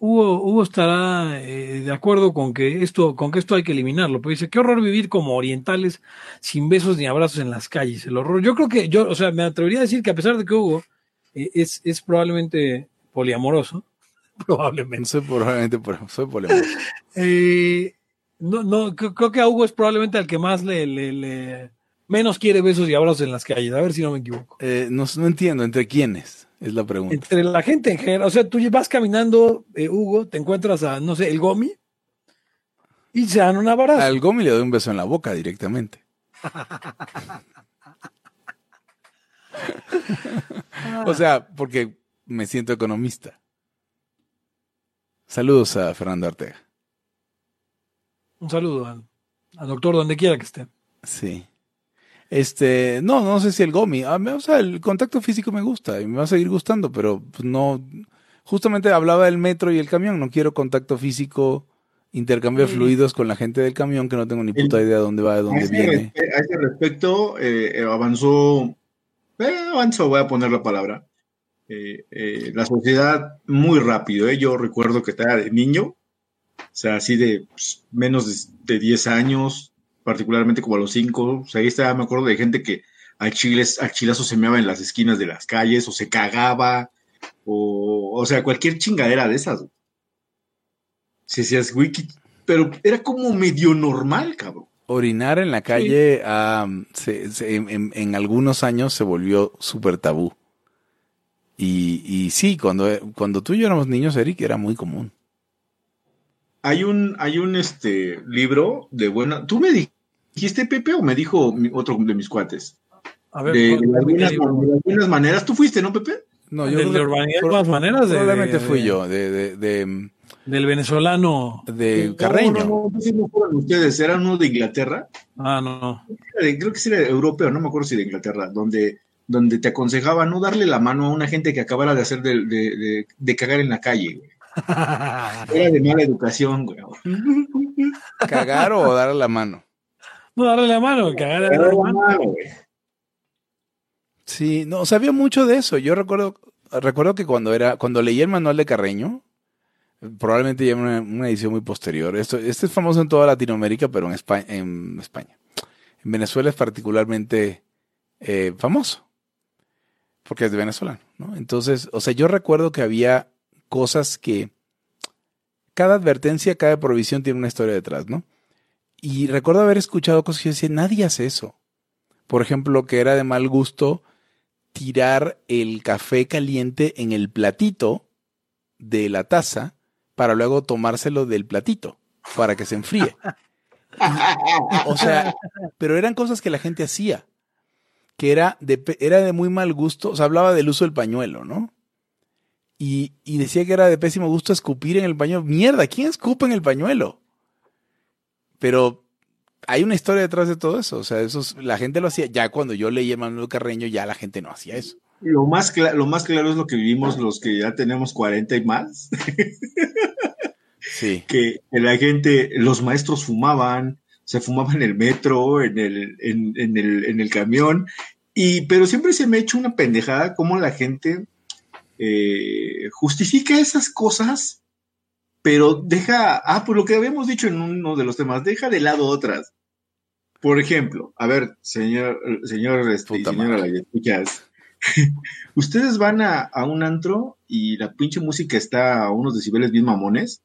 Hugo, Hugo estará eh, de acuerdo con que esto, con que esto hay que eliminarlo. Pero dice, qué horror vivir como orientales sin besos ni abrazos en las calles. El horror. Yo creo que, yo, o sea, me atrevería a decir que a pesar de que Hugo eh, es, es probablemente poliamoroso, probablemente. Soy probablemente soy polémico. Eh, no, no, creo, creo que a Hugo es probablemente al que más le, le, le- menos quiere besos y abrazos en las calles. A ver si no me equivoco. Eh, no, no entiendo, ¿entre quiénes? Es la pregunta. Entre la gente en general. O sea, tú vas caminando, eh, Hugo, te encuentras a, no sé, el Gomi y se dan un abrazo. Al Gomi le doy un beso en la boca directamente. o sea, porque me siento economista. Saludos a Fernando Ortega. Un saludo al, al doctor donde quiera que esté. Sí. Este, no, no sé si el Gomi. A mí, o sea, el contacto físico me gusta y me va a seguir gustando, pero pues, no. Justamente hablaba del metro y el camión. No quiero contacto físico, intercambiar Mm. fluidos con la gente del camión que no tengo ni puta idea de dónde va, de A dónde ese, viene. a ese respecto, eh, eh, avanzó, eh, avanzó, voy a poner la palabra, eh, la sociedad muy rápido. eh. Yo recuerdo que estaba de niño, o sea, así de pues, menos de, de 10 años, particularmente como a los 5. O sea, ahí estaba, me acuerdo de gente que a chiles, a chilazo se meaba en las esquinas de las calles, o se cagaba, o, o sea, cualquier chingadera de esas. Si güey, ¿qué- pero era como medio normal, cabrón. Orinar en la calle se- se- en, en- en algunos años se volvió súper tabú. Y, y sí, cuando, cuando tú y yo éramos niños, Eric, era muy común. Hay un, hay un este libro de buena. ¿Tú me dijiste, Pepe, o me dijo mi- otro de mis cuates? A ver, De, de ¿cuál- algunas, de algunas maneras. ¿Tú fuiste, no, Pepe? No, ¿Del yo de urbanidad pro- más maneras? de- probablemente de- fui de- yo, de, de, de, Del venezolano. de Carreño. No, no, no, no fueron ustedes. Era uno de Inglaterra. Ah, no, no. Era de- Creo que sí era europeo, no me acuerdo si de Inglaterra, donde, donde te aconsejaba no darle la mano a una gente que acabara de hacer de, de, de- de cagar en la calle. Era de mala educación, güey. ¿Cagar o dar la mano? No, darle la mano, cagar Era la mano. mala, güey. Sí, no, sabía mucho de eso. Yo recuerdo, recuerdo que cuando era, cuando leí el manual de Carreño, probablemente ya en una, una edición muy posterior. Esto, este es famoso en toda Latinoamérica, pero en España, en España. En Venezuela es particularmente eh, famoso. Porque es de venezolano, ¿no? Entonces, o sea, yo recuerdo que había cosas que cada advertencia, cada provisión tiene una historia detrás, ¿no? Y recuerdo haber escuchado cosas que yo decía, nadie hace eso. Por ejemplo, que era de mal gusto tirar el café caliente en el platito de la taza para luego tomárselo del platito para que se enfríe. O sea, pero eran cosas que la gente hacía, que era de, era de muy mal gusto, o sea, hablaba del uso del pañuelo, ¿no? Y, y decía que era de pésimo gusto escupir en el pañuelo. Mierda, ¿quién escupe en el pañuelo? Pero hay una historia detrás de todo eso. O sea, eso es- la gente lo hacía. Ya cuando yo leí a Manuel Carreño, ya la gente no hacía eso. Lo más, lo más claro es lo que vivimos los que ya tenemos 40 y más, Sí. que, que la gente, los maestros fumaban, se fumaban en el metro, en el, en, en el, en el camión, y, pero siempre se me ha hecho una pendejada cómo la gente eh, justifica esas cosas, pero deja, ah, por lo que habíamos dicho en uno de los temas, deja de lado otras. Por ejemplo, a ver, señor, señor, este, señora, la escuchas, ustedes van a, a un antro y la pinche música está a unos decibeles bien mamones.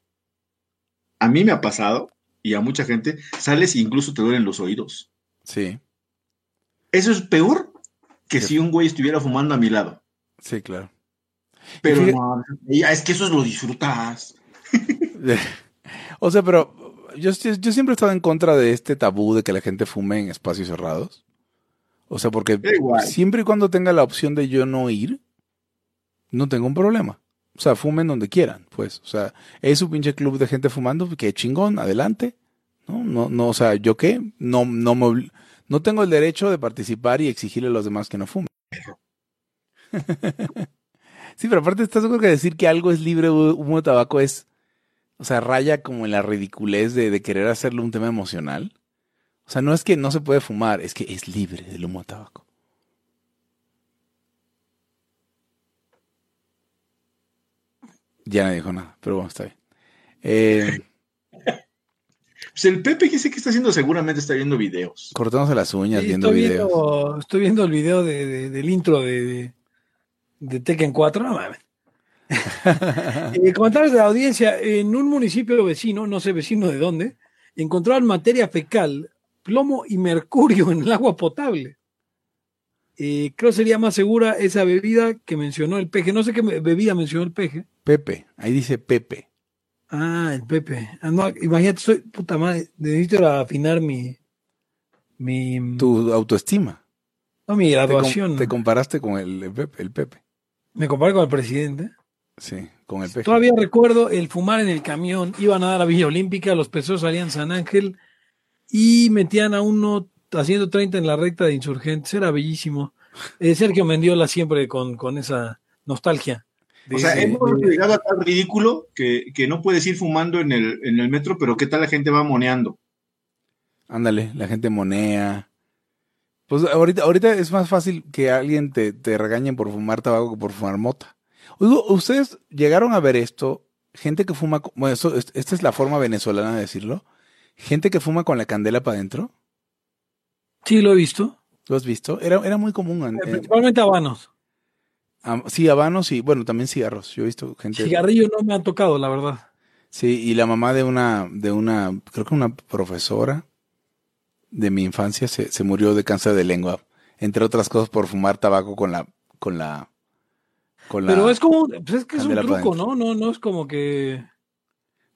A mí me ha pasado, y a mucha gente, sales e incluso te duelen los oídos. Sí. Eso es peor que Sí. si un güey estuviera fumando a mi lado. Sí, claro. Pero fíjate- no, ya es que eso es lo disfrutas. o sea, pero yo, yo siempre he estado en contra de este tabú de que la gente fume en espacios cerrados. O sea, porque siempre y cuando tenga la opción de yo no ir, no tengo un problema. O sea, fumen donde quieran, pues. O sea, es un pinche club de gente fumando, que chingón, adelante. No, no, no, o sea, ¿yo qué? No, no me no tengo el derecho de participar y exigirle a los demás que no fumen. sí, pero aparte estás seguro que decir que algo es libre de humo de tabaco es, o sea, raya como en la ridiculez de, de querer hacerlo un tema emocional. O sea, no es que no se puede fumar, es que es libre del humo de tabaco. Ya no dijo nada, pero bueno, está bien. Eh, Pues el Pepe que sé que está haciendo seguramente está viendo videos. cortándose las uñas Sí, viendo estoy, videos. viendo, estoy viendo el video de, de- del intro de, de, Tekken 4. No mames. Eh, comentarios de la audiencia. En un municipio vecino, no sé vecino de dónde, encontraron materia fecal, plomo y mercurio en el agua potable. Eh, creo sería más segura esa bebida que mencionó el peje. No sé qué bebida mencionó el peje. Pepe, ahí dice Pepe. Ah, el Pepe. Ah, no, imagínate, soy puta madre. Necesito afinar mi. mi Tu autoestima. no, mi Te, com- graduación. te comparaste con el, el Pepe, el Pepe. Me comparé con el presidente. Sí, con el Pepe. Todavía recuerdo el fumar en el camión. Iban a dar a Villa Olímpica, los pesos salían San Ángel y metían a uno haciendo 30 en la recta de insurgentes. Era bellísimo. Eh, Sergio Mendiola siempre con, con esa nostalgia. de- O sea, hemos de- llegado a tal ridículo que, que no puedes ir fumando en el, en el metro, pero ¿qué tal la gente va moneando? Ándale, la gente monea. Pues ahorita, ahorita es más fácil que alguien te, te regañen por fumar tabaco que por fumar mota. Oigo, ¿ustedes llegaron a ver esto? Gente que fuma, bueno, esto- es- esta es la forma venezolana de decirlo. Gente que fuma con la candela para adentro. Sí, lo he visto. ¿Lo has visto? Era, era muy común. en- Principalmente habanos. sí, habanos y, bueno, también cigarros. Yo he visto gente. Cigarrillo no me han tocado, la verdad. Sí, y la mamá de una, de una, creo que una profesora de mi infancia se, se murió de cáncer de lengua, entre otras cosas por fumar tabaco con la, con la, con la. Pero es como, pues es que es un truco. ¿no? No, no es como que.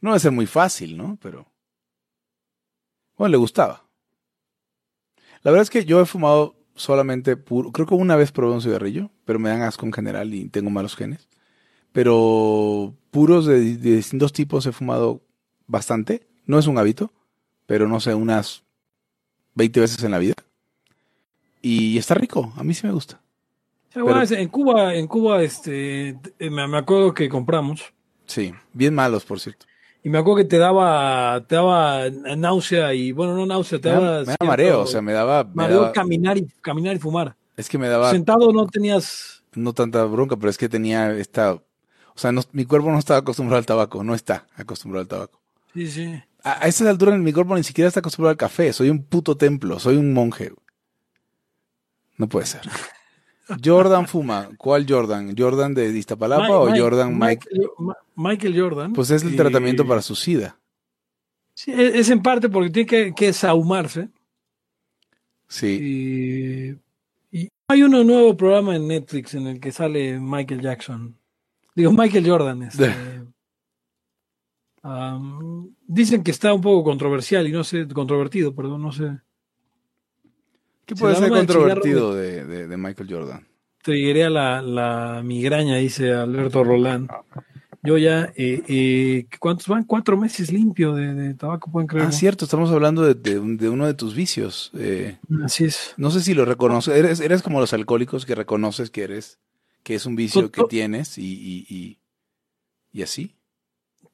No debe ser muy fácil, ¿no? Pero. Bueno, le gustaba. La verdad es que yo he fumado solamente puro. Creo que una vez probé un cigarrillo, pero me dan asco en general y tengo malos genes. Pero puros de, de distintos tipos he fumado bastante. No es un hábito, pero no sé, unas 20 veces en la vida. Y está rico, a mí sí me gusta. Bueno, en Cuba, en Cuba, este, eh, me, acuerdo que compramos. Sí, bien malos, por cierto. Y me acuerdo que te daba, te daba náusea y, bueno, no náusea, te Me daba. me da cierto mareo, o sea, me daba. me mareo daba- caminar y caminar y fumar. es que me daba Sentado no tenías. no tanta bronca, pero es que tenía esta, o sea, no- mi cuerpo no estaba acostumbrado al tabaco, no está acostumbrado al tabaco. Sí, sí. A, a esas alturas mi cuerpo ni siquiera está acostumbrado al café, soy un puto templo, soy un monje. No puede ser. Jordan fuma, ¿cuál Jordan? ¿Jordan de Iztapalapa Mike- o Mike- Jordan Mike? Michael, Jordan. Pues es el Y- tratamiento para su sida. Sí, es, es en parte porque tiene que, que sahumarse. Sí, Y, y hay un nuevo programa en Netflix en el que sale Michael Jackson. Digo, Michael Jordan. este, am, dicen que está un poco controversial y no sé, controvertido, perdón, no sé. ¿qué puede ser controvertido de, de- de Michael Jordan? Te a la, la migraña, dice Alberto Roland. Yo ya, eh, eh, ¿cuántos van? Cuatro meses limpio de, de tabaco, pueden creer. Ah, cierto, estamos hablando de, de un- de uno de tus vicios. eh, Así es. No sé si lo reconoces. Eres, eres como los alcohólicos que reconoces que eres, que es un vicio que tienes y, y, y, y así.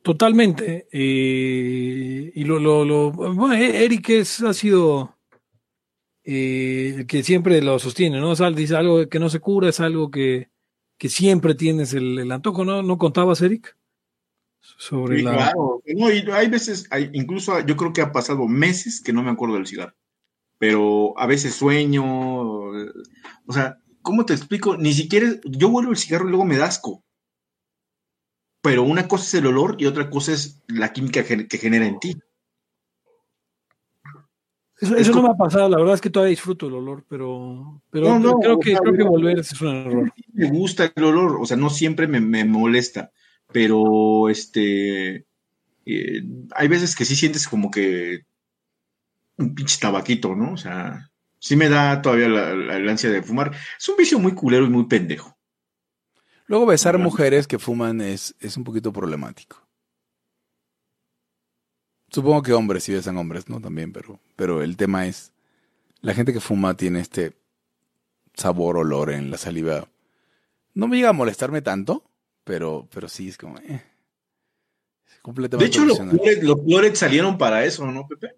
Totalmente. eh, y lo, lo, lo- bueno, eh, Eric es, ha sido eh, el que siempre lo sostiene, ¿no? O sea, dice algo que no se cura, es algo que, que siempre tienes el, el antojo, ¿no? ¿No contabas, Eric? Sobre Sí, la. claro. No, y hay veces, hay, incluso yo creo que ha pasado meses que no me acuerdo del cigarro. Pero a veces sueño. O sea, ¿cómo te explico? Ni siquiera. Yo vuelvo el cigarro y luego me da asco. Pero una cosa es el olor y otra cosa es la química que genera en ti. Eso, Es eso no me ha pasado, la verdad es que todavía disfruto el olor, pero, pero No, no, creo, que, sea, creo que volver es un error. me gusta el olor, o sea, no siempre me, me molesta, pero este, eh, hay veces que sí sientes como que un pinche tabaquito, ¿no? O sea, sí me da todavía la, la- la ansia de fumar. Es un vicio muy culero y muy pendejo. Luego besar mujeres que fuman es, es un poquito problemático. Supongo que hombres sí besan hombres, ¿no? También, pero, pero el tema es, la gente que fuma tiene este sabor, olor en la saliva. No me llega a molestarme tanto, pero, pero sí es como... eh. Es De completamente hecho, los. Clorets, los Clorets salieron para eso, ¿no, Pepe?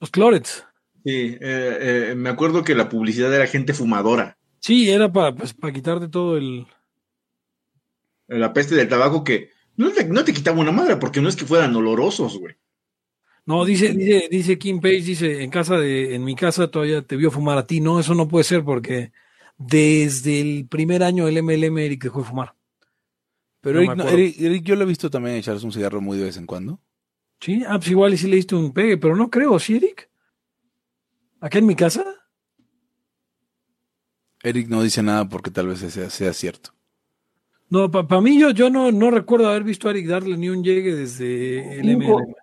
Los clorets. Sí, eh, eh, me acuerdo que la publicidad era gente fumadora. Sí, era para, pues, para quitarte todo el... La peste del tabaco que no te, no te quitaba una madre porque no es que fueran olorosos, güey. No, dice, dice, dice Kim Page, dice, en casa de, en mi casa todavía te vio fumar a ti. No, eso no puede ser porque desde el primer año del MLM Eric dejó de fumar. Pero no Eric, no- Eric, yo lo he visto también echarse un cigarro muy de vez en cuando. Sí, ah, pues igual y sí le diste un pegue, pero no creo, ¿sí, Eric? ¿Acá en mi casa? Eric no dice nada porque tal vez sea, sea cierto. No, para mí yo, yo no, no recuerdo haber visto a Eric darle ni un llegue desde el. MLM.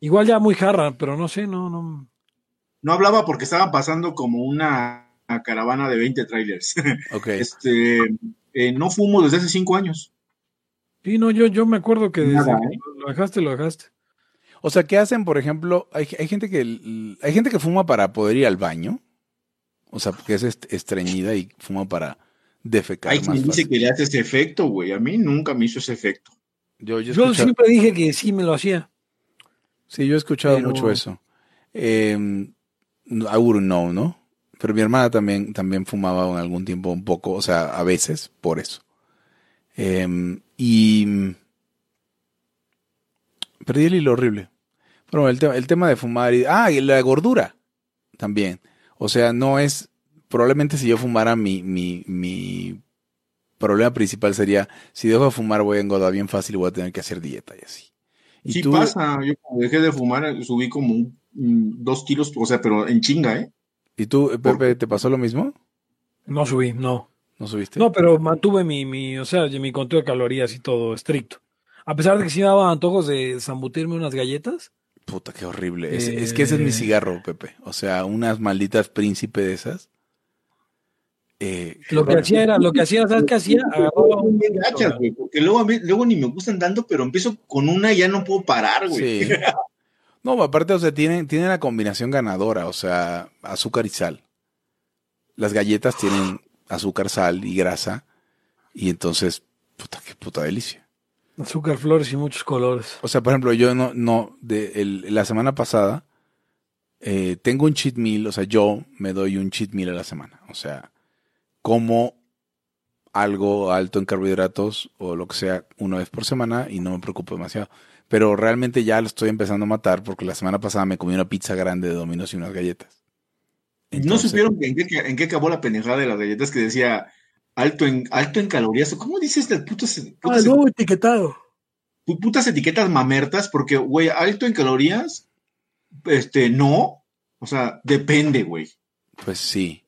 Igual ya muy jarra, pero no sé, no, no. No hablaba porque estaban pasando como una, caravana de 20 trailers. Ok. este, eh, no fumo desde hace cinco años. Sí, no, yo, yo me acuerdo que desde Nada, que ¿eh? lo dejaste, lo dejaste. O sea, ¿qué hacen, por ejemplo? Hay, hay gente que hay gente que fuma para poder ir al baño. O sea, porque es est- estreñida y fuma para defecar Hay más quien dice fácil. que le hace ese efecto, güey. A mí nunca me hizo ese efecto. Yo, yo siempre dije que sí me lo hacía. sí, yo he escuchado pero- mucho eso. Eh, I wouldn't know, ¿no? Pero mi hermana también, también fumaba en algún tiempo un poco, o sea, a veces, por eso. Eh, y perdí el hilo horrible. Pero el, tema el tema de fumar y... Ah, y la gordura también. O sea, no es... Probablemente si yo fumara, mi, mi, mi problema principal sería, si dejo de fumar voy a engordar bien fácil y voy a tener que hacer dieta y así. Y Sí tú- pasa. Yo cuando dejé de fumar subí como un- dos kilos, o sea, pero en chinga, ¿eh? ¿Y tú, Pepe, te pasó lo mismo? No subí, no. ¿No subiste? No, pero mantuve mi, mi, o sea, mi conteo de calorías y todo estricto. A pesar de que sí me daban antojos de zambutirme unas galletas. Puta, qué horrible. Es, es que ese es mi Eh. cigarro, Pepe. O sea, unas malditas príncipe de esas. Eh, Lo que hacía era, lo que hacía, ¿sabes qué hacía? Agarraba un Bien gachas, güey, porque luego, a mí- luego ni me gustan dando, pero empiezo con una y ya no puedo parar, güey. Sí. No, aparte, o sea, tienen, tienen la combinación ganadora, o sea, azúcar y sal. Las galletas tienen azúcar, sal y grasa. Y entonces, puta, qué puta delicia. azúcar, flores y muchos colores. O sea, por ejemplo, yo no, no, de el- la semana pasada eh, tengo un cheat meal, o sea, yo me doy un cheat meal a la semana. O sea, como algo alto en carbohidratos o lo que sea una vez por semana y no me preocupo demasiado. Pero realmente ya lo estoy empezando a matar porque la semana pasada me comí una pizza grande de Domino's y unas galletas. ¿No supieron en qué, en qué acabó la pendejada de las galletas que decía alto en, alto en calorías? ¿Cómo dices estas putas, Ah, nuevo etiquetado. pu- putas etiquetas mamertas? Porque, güey, alto en calorías, este, no. O sea, depende, güey. Pues sí.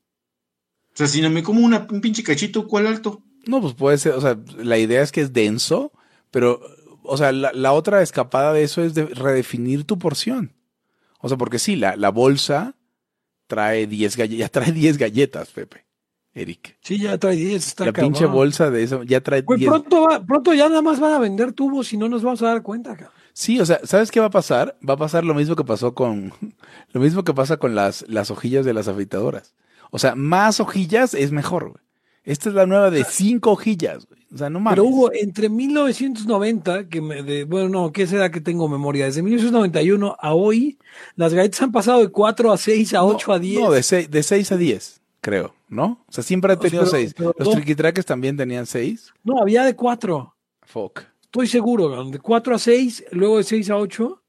O sea, si no me como una, un pinche cachito, ¿cuál alto? No, pues puede ser, o sea, la idea es que es denso, pero, o sea, la, la otra escapada de eso es de redefinir tu porción. O sea, porque sí, la, la bolsa trae 10 galletas, ya trae 10 galletas, Pepe, Eric. Sí, ya trae 10. Está la cabrón. pinche bolsa de eso ya trae Güey, 10. pronto, va- pronto ya nada más van a vender tubos y no nos vamos a dar cuenta, cabrón. Sí, o sea, ¿sabes qué va a pasar? Va a pasar lo mismo que pasó con, lo mismo que pasa con las, las hojillas de las afeitadoras. O sea, más hojillas es mejor, güey. Esta es la nueva de 5 hojillas, güey. O sea, no mames. Pero hubo entre 1990, que me, de, bueno, no, ¿qué será que tengo memoria? Desde 1991 a hoy, las galletas han pasado de 4 a 6 a 8 no, a 10. No, de 6 de seis a 10, creo, ¿no? O sea, siempre ha O sea, tenido pero- 6. pero Los no. triquitraques también tenían 6. No, había de 4. Fuck. Estoy seguro, de 4 a 6, luego de 6 a 8.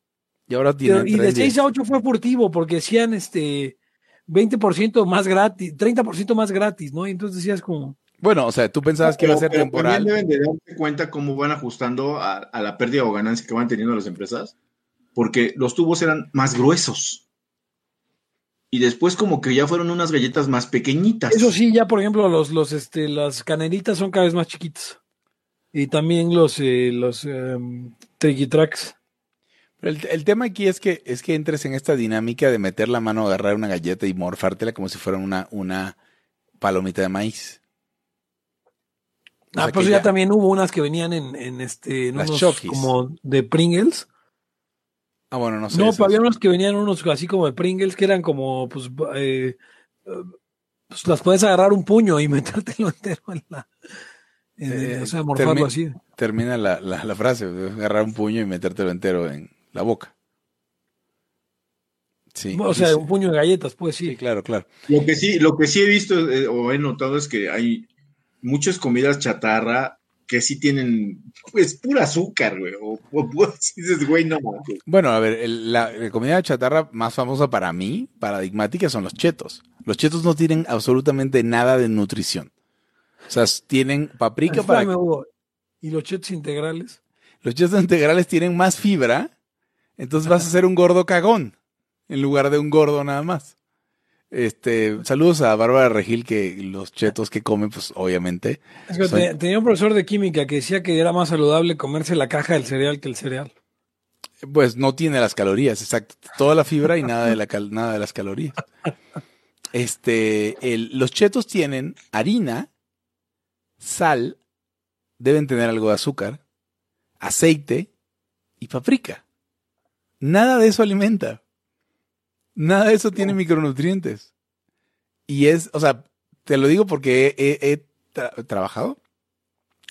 Y ahora tienen y de traen 6 10. a 8 fue furtivo, porque decían este 20% más gratis, 30% más gratis, ¿no? Y entonces decías como, Bueno, o sea, tú pensabas que iba a ser Pero temporal. También deben de darse cuenta cómo van ajustando a, a la pérdida o ganancia que van teniendo las empresas. porque los tubos eran más gruesos. Y después como que ya fueron unas galletas más pequeñitas. Eso sí, ya por ejemplo los, los, este, las canelitas son cada vez más chiquitas. Y también los, eh, los um, Tricky Tracks. Pero el, el, tema aquí es que, es que entres en esta dinámica de meter la mano, agarrar una galleta y morfártela como si fuera una, una palomita de maíz. O ah, pues ya, ya, también hubo unas que venían en, en este, en unos Chokis. como de Pringles. Ah, bueno, no sé. No, pero había unos que venían unos así como de Pringles que eran como, pues, eh, pues las puedes agarrar un puño y metértelo entero en la, en, Eh, o sea, morfarlo termi- así. Termina la, la, la frase, agarrar un puño y metértelo entero en la boca. Sí. o sea, sí, un puño de galletas, pues sí, sí. claro, claro. Lo que sí, lo que sí he visto eh, o he notado es que hay muchas comidas chatarra que sí tienen, pues, pura azúcar, güey. O, o pues, dices, güey, no. Bueno, a ver, el- la, la comida chatarra más famosa para mí, paradigmática, son los chetos. Los chetos no tienen absolutamente nada de nutrición. O sea, tienen paprika para... Hugo. Y los chetos integrales. Los chetos integrales tienen más fibra, entonces vas a ser un gordo cagón en lugar de un gordo nada más. Este, saludos a Bárbara Regil que los chetos que come, pues obviamente. Es que Son- te- tenía un profesor de química que decía que era más saludable comerse la caja del cereal que el cereal. Pues no tiene las calorías, exacto. Toda la fibra y nada de, la cal- nada de las calorías. Este, el- los chetos tienen harina, sal, deben tener algo de azúcar, aceite y paprika. Nada de eso alimenta. Nada de eso tiene micronutrientes. Y es, o sea, te lo digo porque he, he- he tra- trabajado,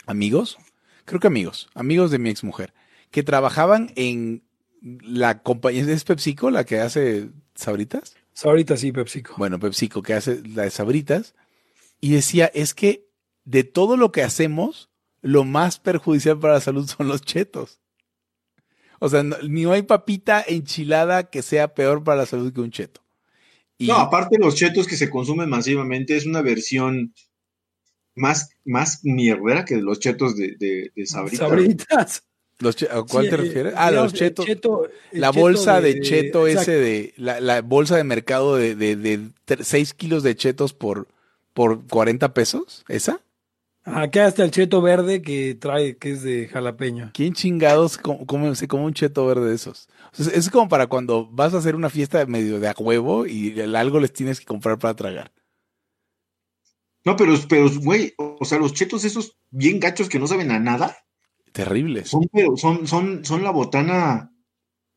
amigos, creo que amigos, amigos de mi exmujer, que trabajaban en la compañía, es PepsiCo la que hace sabritas. Ahorita sí, PepsiCo. Bueno, PepsiCo que hace la de sabritas. Y decía, es que de todo lo que hacemos, lo más perjudicial para la salud son los chetos. O sea, no, ni hay papita enchilada que sea peor para la salud que un cheto. Y No, aparte los chetos que se consumen masivamente es una versión más, más mierdera que los chetos de, de, de Sabritas. Sabritas. los che- ¿a cuál Sí, te eh, refieres? Ah, los chetos. cheto- la cheto bolsa de, cheto ese de, la, la bolsa de mercado de, de, de 6 kilos de chetos por, por 40 pesos, ¿esa? Acá está el cheto verde que trae, que es de jalapeño. ¿Quién chingados come, come- se come un cheto verde de esos? O sea, es como para cuando vas a hacer una fiesta medio de a huevo y el algo les tienes que comprar para tragar. No, pero, pero, güey, o sea, los chetos esos bien gachos que no saben a nada, Terribles. son, pero son, son, son la botana,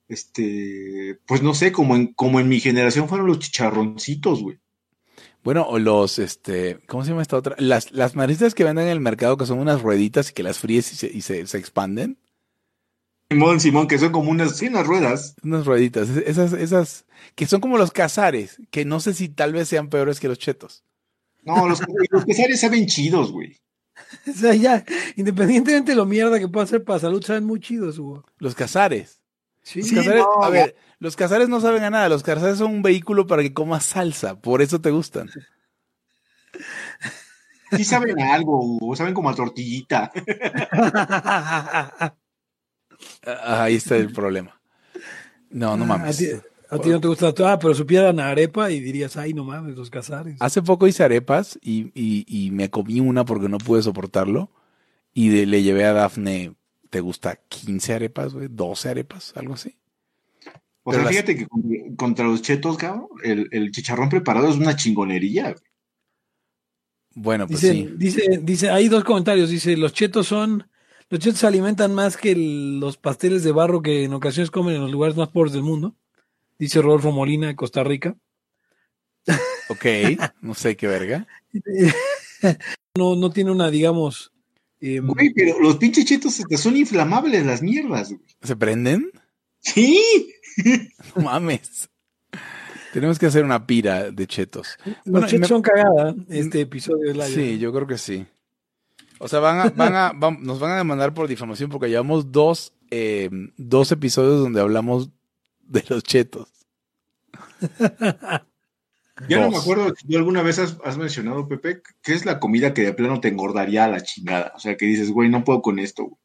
este, pues no sé, como en, como en mi generación fueron los chicharroncitos, güey. Bueno, o los, este, ¿cómo se llama esta otra? Las, las maristas que venden en el mercado que son unas rueditas y que las fríes y se, y se, se expanden. Simón, Simón, que son como unas, sí, unas ruedas. Unas rueditas. Es- Esas, esas, que son como los cazares, que no sé si tal vez sean peores que los chetos. No, los, los quesares saben chidos, güey. O sea, ya, independientemente de lo mierda que pueda hacer para salud, saben muy chidos, Hugo. Los cazares. Sí, Los Sí, cazares, no, a ver, los cazares no saben a nada. Los cazares son un vehículo para que comas salsa. Por eso te gustan. Sí saben a algo, o saben como a tortillita. Ah, Ahí está el problema. No, no A mames. a ti no te gusta ah, pero supieran a arepa y dirías, ay, no mames, los cazares. Hace poco hice arepas y, y- y me comí una porque no pude soportarlo. Y de- le llevé a Dafne, ¿te gusta 15 arepas, güey? ¿12 arepas? Algo así. O Pero sea, las- fíjate que contra, los chetos, cabrón, el, el chicharrón preparado es una chingonería. güey. Bueno, pues Dice, sí. dice, dice, hay dos comentarios. Dice, los chetos son, los chetos se alimentan más que el- los pasteles de barro que en ocasiones comen en los lugares más pobres del mundo. Dice Rodolfo Molina de Costa Rica. Ok, no sé qué verga. No, no tiene una, digamos, eh, Güey, pero los pinches chetos son inflamables las mierdas, güey. ¿Se prenden? Sí. No mames. Tenemos que hacer una pira de chetos. los Bueno, chetos me- son cagada este episodio de la Sí, yo creo que sí. O sea, van a, van a, van- nos van a demandar por difamación porque llevamos dos, eh, dos episodios donde hablamos de los chetos. Ya no me acuerdo si tú alguna vez has, has mencionado, Pepe, que es la comida que de plano te engordaría a la chingada. O sea, que dices, güey, no puedo con esto. güey.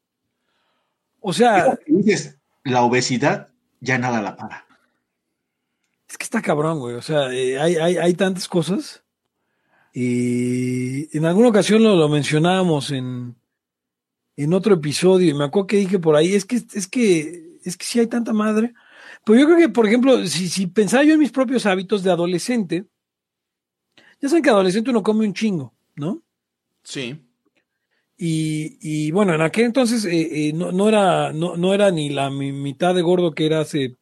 O sea, dices, la obesidad ya nada la para. Es que está cabrón, güey. O sea, eh, hay, hay, hay tantas cosas. Y en alguna ocasión lo, lo mencionábamos en, en otro episodio. Y me acuerdo que dije por ahí, es que, es que, es que sí hay tanta madre. Pero yo creo que, por ejemplo, si, si pensaba yo en mis propios hábitos de adolescente, ya saben que adolescente uno come un chingo, ¿no? Sí. Y, y bueno, en aquel entonces eh, eh, no, no, era, no, no era ni la mi- mitad de gordo que era hace.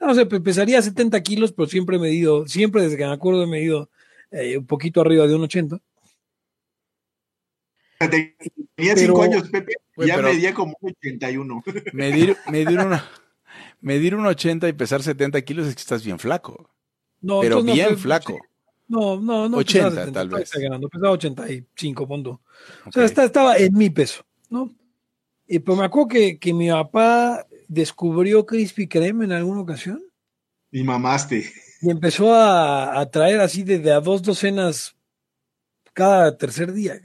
No sé, pe- pesaría 70 kilos, pero siempre he medido, siempre desde que me acuerdo he medido eh, un poquito arriba de un 80. Tenía Pero- cinco años, Pepe, ya pero- medía como 81. Medir, medir, una, medir un 80 y pesar 70 kilos es que estás bien flaco. No, pero no, bien flaco. No, no, no. 80 pesaba 70, tal vez. exagerando, pesaba 85, punto. O sea, esta- estaba en mi peso, ¿no? Y pero me acuerdo que, que mi papá descubrió Krispy Kreme en alguna ocasión Y mamaste. y empezó a, a traer así de, de a dos docenas cada tercer día.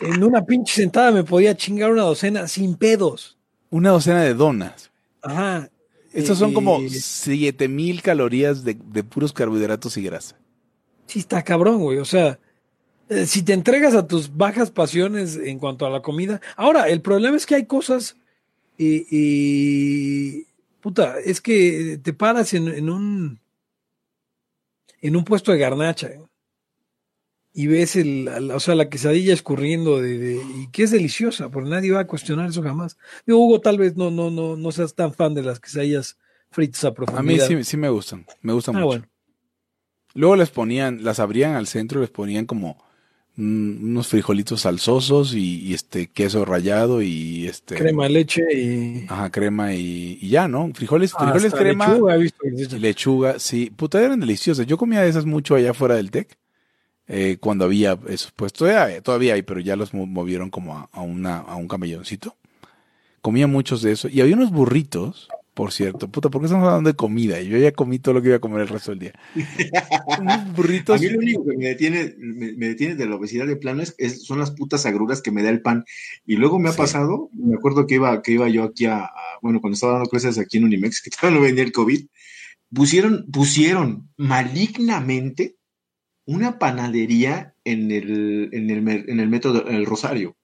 En una pinche sentada me podía chingar una docena sin pedos. Una docena de donas. Ajá. Estos son como Y- 7000 calorías de, de puros carbohidratos y grasa. Sí, está cabrón, güey. O sea, eh, si te entregas a tus bajas pasiones en cuanto a la comida. Ahora, el problema es que hay cosas y, y- puta, es que te paras en, en un en un puesto de garnacha ¿eh? Y ves el, la- o sea, la quesadilla escurriendo de, de- y que es deliciosa, porque nadie va a cuestionar eso jamás. Digo, Hugo, tal vez no, no, no, no seas tan fan de las quesadillas fritas a A mí profundidad. sí, sí me gustan. Me gustan Ah, mucho. bueno. Luego les ponían, las abrían al centro, les ponían como unos frijolitos salsosos y, y, este queso rallado y este Crema de leche y ajá, crema y, y ya, ¿no? Frijoles, frijoles Hasta crema lechuga, he visto lechuga, sí, puta eran deliciosas. Yo comía de esas mucho allá fuera del TEC. Eh, cuando había eso, pues todavía, todavía hay, pero ya los mo- movieron como a, a una, a un camelloncito. Comía muchos de eso. Y había unos burritos, por cierto. Puta, ¿por qué estamos hablando de comida? Yo ya comí todo lo que iba a comer el resto del día. unos A burritos. mí lo único que me detiene, me, me detiene de la obesidad de plano es, es- son las putas agruras que me da el pan. Y luego me ha Sí. pasado, me acuerdo que iba, que iba yo aquí a, a- bueno, cuando estaba dando clases aquí en Unimex, que todavía no venía el COVID, pusieron, pusieron malignamente una panadería en el, en el, en el metro del el Rosario,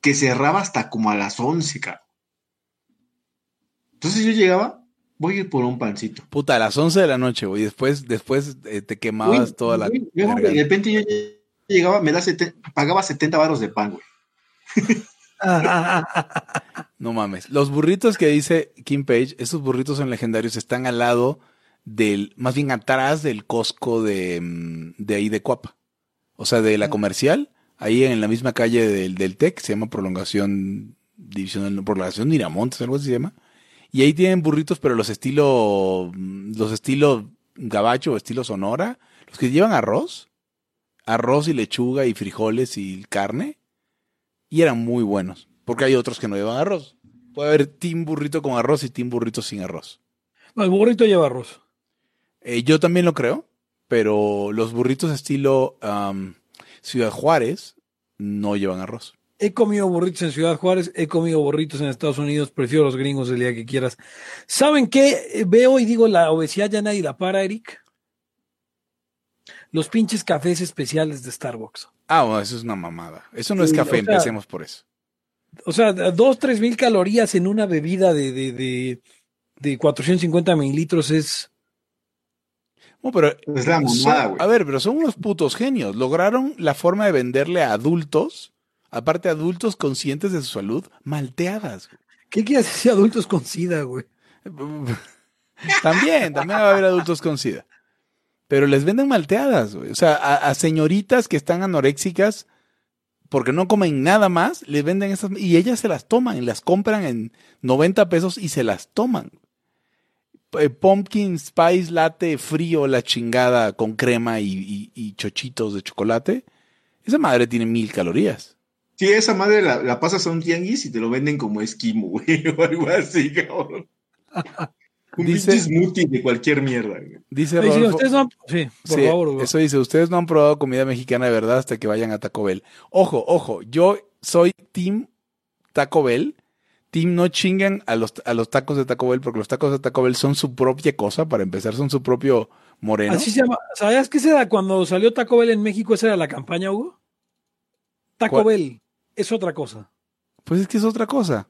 que cerraba hasta como a las 11, cabrón. Entonces yo llegaba, voy a ir por un pancito. Puta, a las 11 de la noche, güey. Después, después eh, te quemabas Güey, toda la. luego de repente yo llegaba, me da seten- pagaba 70 baros de pan, güey. No mames. Los burritos que dice Kim Page, esos burritos son legendarios, están al lado del, más bien atrás del Costco de, mm, de ahí de Cuapa. O sea, de la comercial, ahí en la misma calle del, del TEC, se llama Prolongación, División, del- Prolongación Miramontes, algo así se llama. Y ahí tienen burritos, pero los estilo, mm, los estilo gabacho o estilo sonora, los que llevan arroz, arroz y lechuga y frijoles y carne, y eran muy buenos, porque hay otros que no llevan arroz. Puede haber team burrito con arroz y team burrito sin arroz. No, el burrito lleva arroz. Eh, yo también lo creo, pero los burritos estilo Ciudad Juárez no llevan arroz. He comido burritos en Ciudad Juárez, he comido burritos en Estados Unidos, prefiero los gringos el día que quieras. ¿Saben qué? Eh, Veo y digo, la obesidad ya nadie la para, Eric. Los pinches cafés especiales de Starbucks. Ah, bueno, eso es una mamada. Eso no es café, o sea- empecemos por eso. O sea, dos, tres mil calorías en una bebida de, de, de, de 450 mililitros es... No, pero Es la mamada, güey. a ver, pero son unos putos genios. Lograron la forma de venderle a adultos, aparte adultos conscientes de su salud, malteadas. ¿Qué quieres decir adultos con SIDA, güey? También, también va a haber adultos con SIDA. Pero les venden malteadas, güey. O sea, a, a señoritas que están anoréxicas porque no comen nada más, les venden estas y ellas se las toman y las compran en 90 pesos y se las toman. Eh, Pumpkin Spice Latte frío, la chingada con crema y, y- y chochitos de chocolate. Esa madre tiene mil calorías. Sí, esa madre la, la pasas a un tianguis y te lo venden como esquimo, güey, o algo así, cabrón. Un Dice- smoothie de cualquier mierda, güey. Dice Rodolfo- ustedes no... Sí, por Sí, favor, güey. Eso dice, ustedes no han probado comida mexicana de verdad hasta que vayan a Taco Bell. Ojo, ojo, yo soy Team Taco Bell, Team no chingan a los, a los tacos de Taco Bell porque los tacos de Taco Bell son su propia cosa, para empezar, son su propio moreno. Así se llama. ¿Sabías qué era cuando salió Taco Bell en México? Esa era la campaña, Hugo. Taco ¿Cuál? Bell es otra cosa. Pues es que es otra cosa.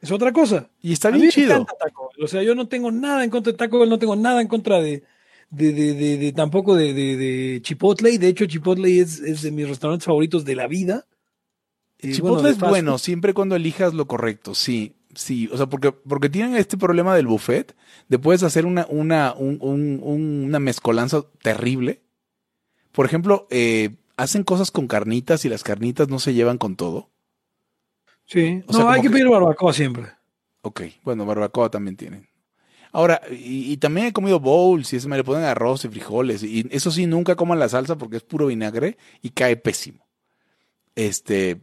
Es otra cosa. Y está A mí bien me chido. encanta Taco Bell. O sea, yo no tengo nada en contra de Taco Bell, no tengo nada en contra de, de, de, de- de- tampoco de, de, de Chipotle. De hecho, Chipotle es, es de mis restaurantes favoritos de la vida. Eh, Chipotle bueno, es fast bueno siempre cuando elijas lo correcto, sí, sí, o sea, porque, porque tienen este problema del buffet, de puedes hacer una, una, un- un- un- una mezcolanza terrible. Por ejemplo, eh, hacen cosas con carnitas y las carnitas no se llevan con todo. Sí. O sea, no, hay que- pedir barbacoa siempre. Ok, bueno, barbacoa también tienen. Ahora, y, y también he comido bowls y eso me le ponen arroz y frijoles. Y eso sí, nunca coman la salsa porque es puro vinagre y cae pésimo. Este,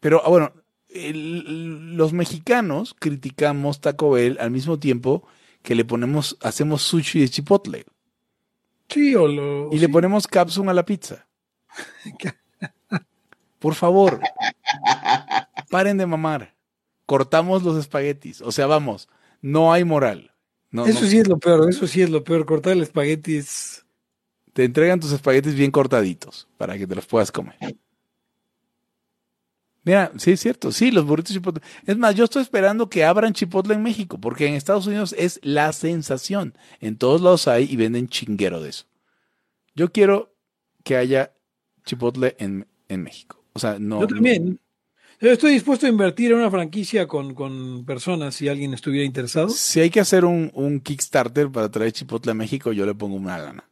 pero ah, bueno, el- los mexicanos criticamos Taco Bell al mismo tiempo que le ponemos, hacemos sushi de chipotle Sí, o lo. y sí. le ponemos capsum a la pizza. Por favor, paren de mamar. Cortamos los espaguetis. O sea, vamos, no hay moral. No, eso no. sí es lo peor, eso sí es lo peor. Cortar el espagueti es. Te entregan tus espaguetis bien cortaditos para que te los puedas comer. Mira, sí es cierto, sí, los burritos chipotle. Es más, yo estoy esperando que abran chipotle en México, porque en Estados Unidos es la sensación. En todos lados hay y venden chinguero de eso. Yo quiero que haya chipotle en, en México. O sea, no. Yo también. Yo estoy dispuesto a invertir en una franquicia con, con personas si alguien estuviera interesado. Si hay que hacer un, un Kickstarter para traer chipotle a México, yo le pongo una lana.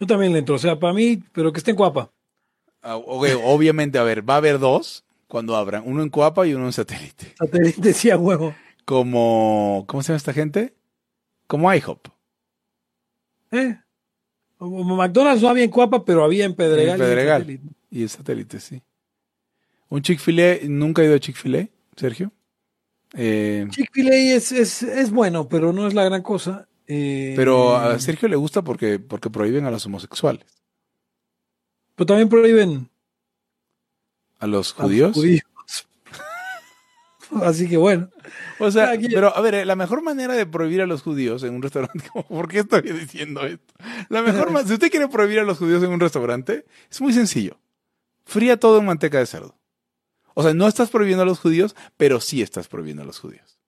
Yo también le entro. O sea, para mí, pero que esté en Cuapa. Ah, obviamente, a ver, va a haber dos cuando abran, uno en Coapa y uno en satélite. Satélite sí a huevo. Como, ¿cómo se llama esta gente? Como IHOP. ¿Eh? Como McDonald's no había en Cuapa, pero había en Pedregal. En y en Pedregal. Satélite. Y satélite, sí. Un Chick-fil-A, nunca he ido a Chick-fil-A, Sergio. Eh, Chick-fil-A es, es, es bueno, pero no es la gran cosa. Eh, pero a Sergio le gusta porque, porque prohíben a los homosexuales. Pero también prohíben ¿A los a los judíos? Así que bueno. O sea, Aquí- pero a ver, eh, la mejor manera de prohibir a los judíos en un restaurante, ¿por qué estoy diciendo esto? La mejor ma- si usted quiere prohibir a los judíos en un restaurante, es muy sencillo. Fría todo en manteca de cerdo. O sea, no estás prohibiendo a los judíos, pero sí estás prohibiendo a los judíos.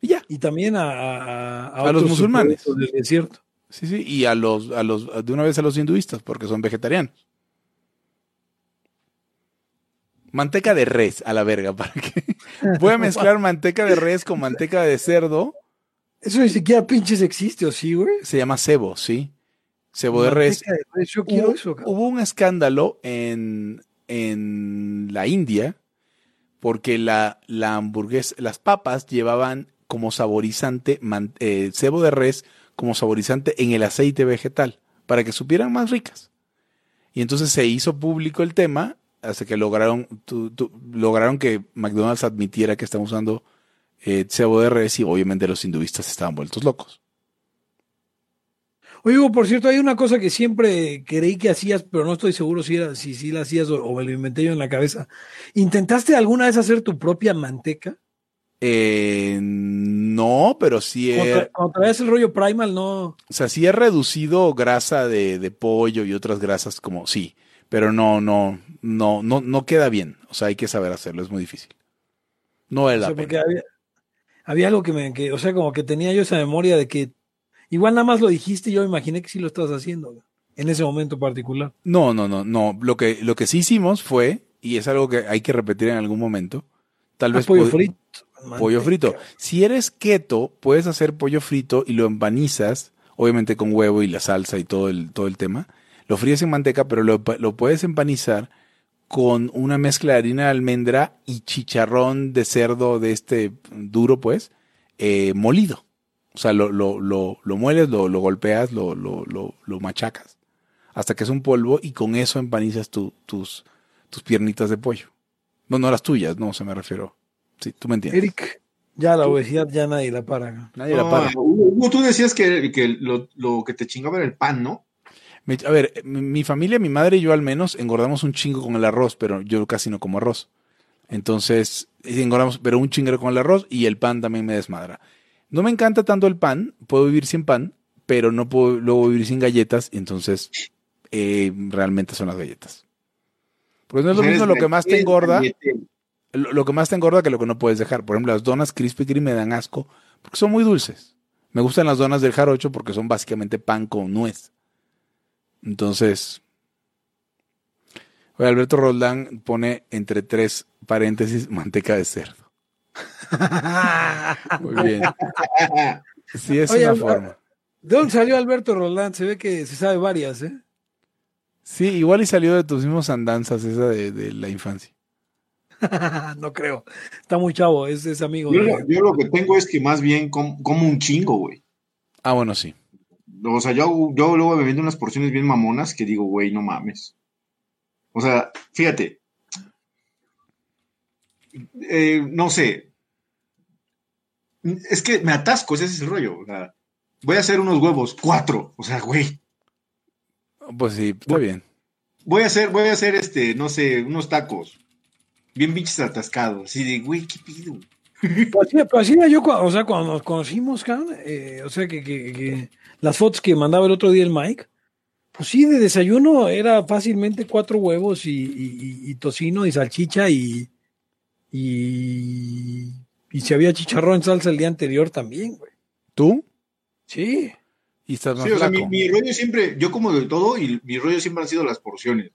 Y ya. Y también a, a, A los otros musulmanes. del desierto. Sí, sí. Y a los, a los, de una vez a los hinduistas, porque son vegetarianos. Manteca de res, a la verga, para que voy a mezclar manteca de res con manteca de cerdo. Eso ni siquiera pinches existe, ¿o sí, güey? Se llama cebo, ¿sí? Cebo de res. Manteca de res, Yo quiero Hubo, eso, cabrón. hubo un escándalo en, en la India porque la, la hamburguesa, las papas llevaban como saborizante man- eh, cebo de res como saborizante en el aceite vegetal para que supieran más ricas. Y entonces se hizo público el tema hasta que lograron, lograron que McDonald's admitiera que están usando eh, cebo de res y obviamente los hinduistas estaban vueltos locos. Hugo, por cierto, hay una cosa que siempre creí que hacías, pero no estoy seguro si era, si, si la hacías o, o me lo inventé yo en la cabeza. ¿Intentaste alguna vez hacer tu propia manteca? Eh, no, pero sí tra- cuando traías el rollo primal, no. O sea, sí he reducido grasa de, de pollo y otras grasas como sí, pero no, no, no, no, no queda bien. O sea, hay que saber hacerlo, es muy difícil. No O la sea, porque pena. había, había algo que me, que, o sea, como que tenía yo esa memoria de que igual nada más lo dijiste y yo imaginé que sí lo estabas haciendo en ese momento particular. No, no, no, no. Lo que, lo que sí hicimos fue, y es algo que hay que repetir en algún momento, tal Ah, vez pollo pod- pollo frito. Si eres keto, puedes hacer pollo frito y lo empanizas, obviamente con huevo y la salsa y todo el, todo el tema. Lo fríes en manteca, pero lo, lo puedes empanizar con una mezcla de harina de almendra y chicharrón de cerdo de este duro, pues, eh, molido. O sea, lo, lo, lo, lo mueles, lo, lo golpeas, lo, lo, lo, machacas hasta que es un polvo y con eso empanizas tu- tus, tus piernitas de pollo. No, no las tuyas, no, se me refiero. Sí, tú me entiendes. Eric, ya la obesidad ya nadie la para. Nadie la No, para. Hugo, tú decías que, que lo, lo que te chingaba era el pan, ¿no? Me- A ver, mi, mi familia, mi madre y yo al menos engordamos un chingo con el arroz, pero yo casi no como arroz. Entonces, engordamos, pero un chinguero con el arroz y el pan también me desmadra. No me encanta tanto el pan, puedo vivir sin pan, pero no puedo luego vivir sin galletas, entonces eh, realmente son las galletas. Porque no es lo mismo lo que más te engorda, lo, lo, que más te engorda que lo que no puedes dejar. Por ejemplo, las donas Krispy Kreme me dan asco porque son muy dulces. Me gustan las donas del jarocho porque son básicamente pan con nuez. Entonces, Alberto Roldán pone entre tres paréntesis manteca de cerdo. Muy bien. Sí, es una forma. ¿De dónde salió Alberto Roldán? Se ve que se sabe varias, ¿eh? Sí, igual y salió de tus mismos andanzas esa de, de la infancia. no creo. Está muy chavo, es, es amigo. Yo, de... yo, lo que tengo es que más bien como, como un chingo, güey. Ah, bueno, sí. O sea, yo, yo luego me vendo unas porciones bien mamonas que digo, güey, no mames. O sea, fíjate. Eh, no sé. Es que me atasco, ese es el rollo. O sea, voy a hacer unos huevos, cuatro. O sea, güey. Pues sí, está voy, bien. Voy a hacer, voy a hacer este, no sé, unos tacos. Bien bichos atascados. Así de, güey, ¿qué pido? Pues, sí, pues, sí, yo, o sea, cuando nos conocimos, cabrón, eh, o sea, que, que, que, las fotos que mandaba el otro día el Mike, pues sí, de desayuno era fácilmente cuatro huevos y, y, y tocino y salchicha y, y, y si había chicharrón en salsa el día anterior también, güey. ¿Tú? Sí. Y estás más sí, o sea, mi, rollo siempre, yo como de todo y mi rollo siempre han sido las porciones.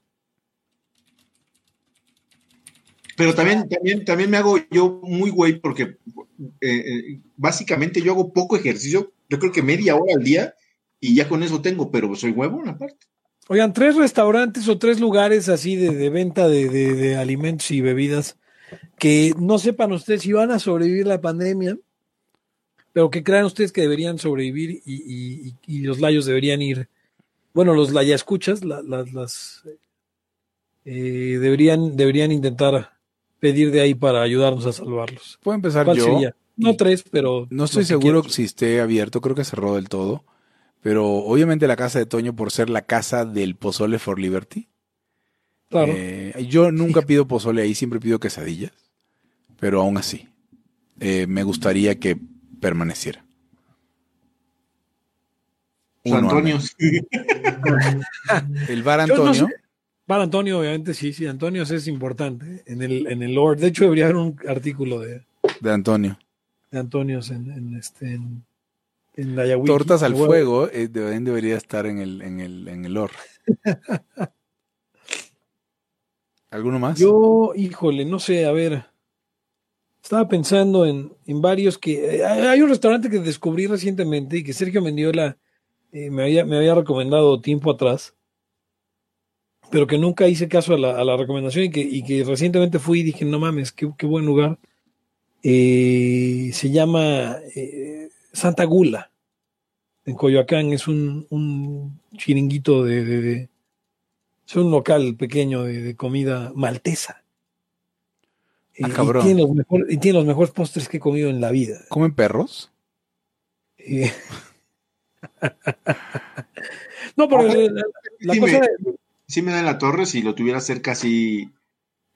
Pero también, también, también me hago yo muy güey porque eh, eh, básicamente yo hago poco ejercicio, yo creo que media hora al día y ya con eso tengo, pero soy huevón aparte. Oigan, tres restaurantes o tres lugares así de, de venta de, de, de, alimentos y bebidas que no sepan ustedes si van a sobrevivir la pandemia, pero que crean ustedes que deberían sobrevivir y, y, los layos deberían ir, bueno, los laya escuchas, la, la, las eh, deberían, deberían intentar pedir de ahí para ayudarnos a salvarlos. Puedo empezar yo. Sería? No tres, pero. No estoy seguro si esté abierto, creo que cerró del todo. Pero obviamente la casa de Toño, por ser la casa del pozole for Liberty. Claro. Eh, yo nunca pido pozole ahí, siempre pido quesadillas. Pero aún así, eh, me gustaría que permaneciera. Uno, Antonio. El bar Antonio. No sé. Bar Antonio, obviamente, sí, sí, Antonio es importante en el, en el Lord. De hecho, debería haber un artículo de, de Antonio. De Antonio en, en, este, en, en la Yahweh. Tortas al fuego eh, debería estar en el, en el, en el Lord. ¿Alguno más? Yo, híjole, no sé, a ver. Estaba pensando en, en varios que. Eh, hay un restaurante que descubrí recientemente y que Sergio Mendiola eh, me, había, me había recomendado tiempo atrás pero que nunca hice caso a la, a la recomendación y que, y que, recientemente fui y dije, no mames, qué, qué buen lugar. Eh, se llama eh, Santa Gula, en Coyoacán, es un, un chiringuito de, de, de, es un local pequeño de, de comida maltesa. Ah, cabrón. Y, tiene los mejor, y tiene los mejores postres que he comido en la vida. ¿Comen perros? Eh, no, pero la, la, la cosa sí me da en la torre si lo tuviera cerca así.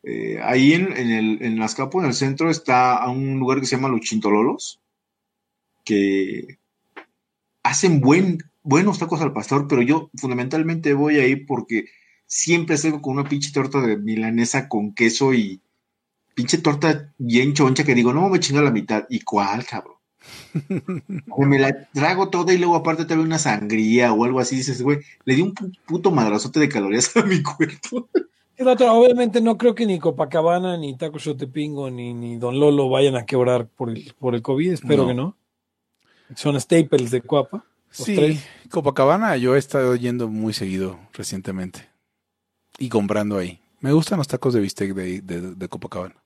Eh, ahí en, en, el, en Azcapo, en el centro, está un lugar que se llama Los Chintololos, que hacen buen, buenos tacos al pastor, pero yo fundamentalmente voy ahí porque siempre salgo con una pinche torta de milanesa con queso y pinche torta bien choncha que digo, no me chinga la mitad. ¿Y cuál, cabrón? me la trago toda y luego aparte te una sangría o algo así, dices, güey, le di un puto madrazote de calorías a mi cuerpo. El otro, obviamente no creo que ni Copacabana, ni Taco Chotepingo, ni, ni Don Lolo vayan a quebrar por el, por el COVID, espero no. que no. Son staples de Coapa. Sí, tres. Copacabana yo he estado yendo muy seguido recientemente y comprando ahí. Me gustan los tacos de bistec de, de, de Copacabana.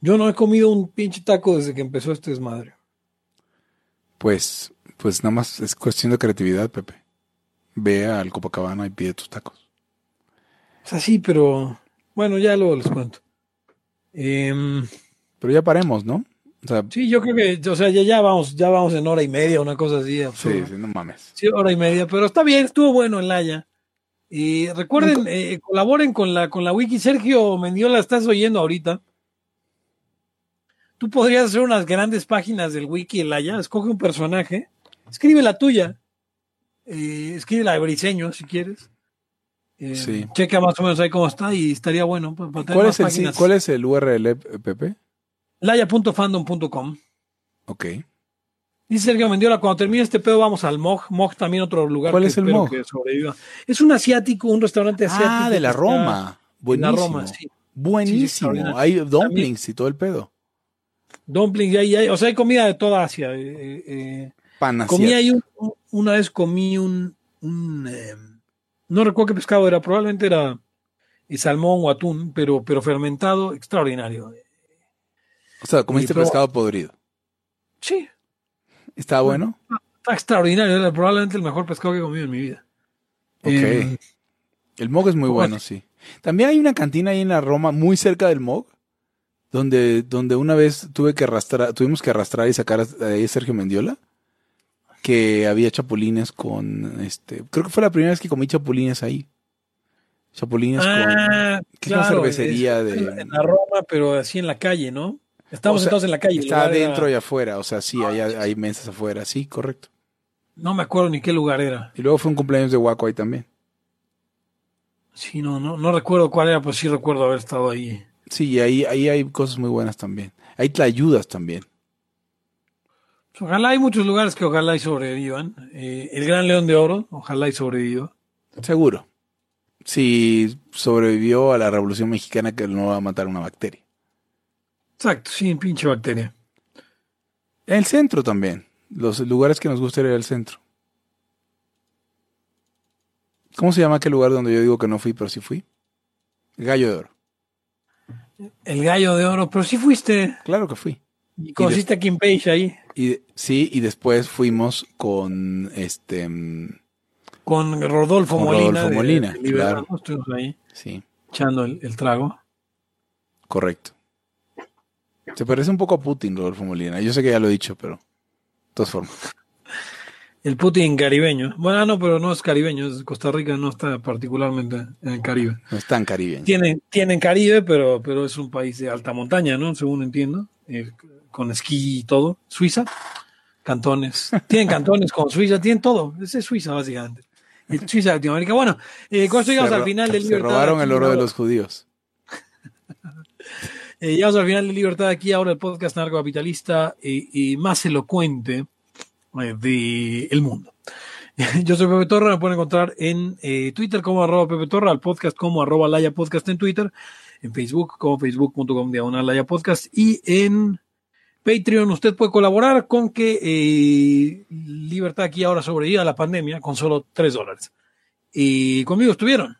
Yo no he comido un pinche taco desde que empezó este desmadre pues, pues nada más es cuestión de creatividad, Pepe. Ve al Copacabana y pide tus tacos. O sea, sí, pero bueno, ya luego les cuento. Eh, pero ya paremos, ¿no? O sea, sí, yo creo que, o sea, ya, ya vamos, ya vamos en hora y media, una cosa así. Sí, sí, no mames. Sí, hora y media, pero está bien, estuvo bueno en Laya. Y recuerden, eh, colaboren con la, con la wiki. Sergio Mendiola, estás oyendo ahorita. Tú podrías hacer unas grandes páginas del wiki el Laya, escoge un personaje, escribe la tuya, eh, escribe la de Briseño si quieres. Eh, Sí. Checa más o menos ahí cómo está y estaría bueno. pues, para tener ¿Cuál es, el. ¿Cuál es el URL, Pepe? Laya.fandom.com. Ok. Dice Sergio Mendiola, cuando termine este pedo vamos al MOG. MOG también otro lugar. ¿Cuál que es el MOG? que sobreviva. Es un asiático, un restaurante asiático. Ah, de la Roma. en Buenísimo. La Roma, sí. Buenísimo. Sí, Hay dumplings y todo el pedo. Dumplings, y hay, hay- o sea, hay comida de toda Asia. eh, eh. Pan Comí ahí un- un- una vez comí un, un, eh, no recuerdo qué pescado era, probablemente era eh, salmón o atún, pero, pero fermentado, extraordinario. O sea, comiste pescado podrido. Sí, ¿Está bueno? está extraordinario, era probablemente el mejor pescado que he comido en mi vida. Ok. Eh, El MOG es muy Bueno. bueno, sí. También hay una cantina ahí en la Roma, muy cerca del MOG, donde, donde una vez tuve que arrastrar, tuvimos que arrastrar y sacar a- Sergio Mendiola, que había chapulines con, este, creo que fue la primera vez que comí chapulines ahí. Chapulines con, ah, que es una claro, cervecería es- de- En la Roma, pero así en la calle, ¿no? Estamos O sea, sentados en la calle. está era- adentro y afuera, o sea, sí, hay, hay mesas afuera, sí, correcto. No me acuerdo ni qué lugar era. Y luego fue un cumpleaños de Waco ahí también. Sí, no, no, no recuerdo cuál era, pero sí recuerdo haber estado ahí. Sí, y ahí, ahí hay cosas muy buenas también. Hay tlayudas también. Pues Ojalá hay muchos lugares que ojalá y sobrevivan. Eh, el Gran León de Oro, ojalá y sobreviva. Seguro. Si sobrevivió a la Revolución Mexicana, que no va a matar una bacteria. Exacto, sí, pinche bacteria. El centro también. Los lugares que nos gusta ir al centro. ¿Cómo se llama aquel lugar donde yo digo que no fui, pero sí fui? El Gallo de Oro. El Gallo de Oro, pero sí fuiste. Claro que fui. Y conociste a Kim Page ahí, Y sí, y después fuimos con este mm, con Rodolfo Con Molina. Rodolfo de- Molina, de claro. Estuvimos ahí sí, echando el, el trago. correcto. Se parece un poco a Putin, Rodolfo Molina. Yo sé que ya lo he dicho, pero de todas formas. El Putin caribeño. Bueno, no, pero no es caribeño, Costa Rica, no está particularmente en el Caribe. No es tan caribeño. Tienen, tienen Caribe, pero, pero es un país de alta montaña, ¿no? Según entiendo. eh, con esquí y todo. Suiza, cantones. Tienen cantones con Suiza, tienen todo. Ese es Suiza, básicamente. Y Suiza de Latinoamérica. Bueno, eh, con esto llegamos Se al final del Se Libertad. robaron el oro de los judíos. Eh, llegamos al final de Libertad aquí, ahora el podcast narcocapitalista eh, y más elocuente eh, del mundo. Yo soy Pepe Torra, me pueden encontrar en eh, Twitter como arroba Pepe Torra, al podcast como arroba Laya Podcast en Twitter, en Facebook como facebook.com diagonal Laya Podcast y en Patreon usted puede colaborar con que eh, Libertad aquí ahora sobreviva a la pandemia con solo 3 dólares. Y conmigo estuvieron.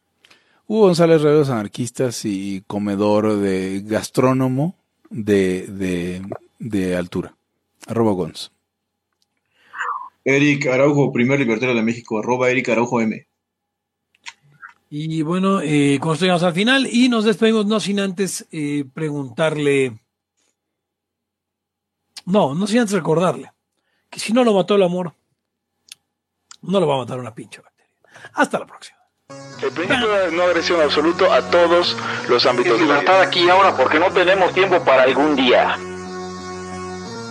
Hugo González Reveros Anarquistas y comedor de gastrónomo de, de, de altura. Arroba Gonz. Eric Araujo, primer libertario de México, arroba Eric Araujo M. Y bueno, eh, con esto llegamos al final y nos despedimos no sin antes eh, preguntarle, no, no sin antes recordarle que si no lo mató el amor, no lo va a matar una pinche bacteria. Hasta la próxima. El principio de no agresión absoluto a todos los ámbitos libertad aquí y ahora porque no tenemos tiempo para algún día.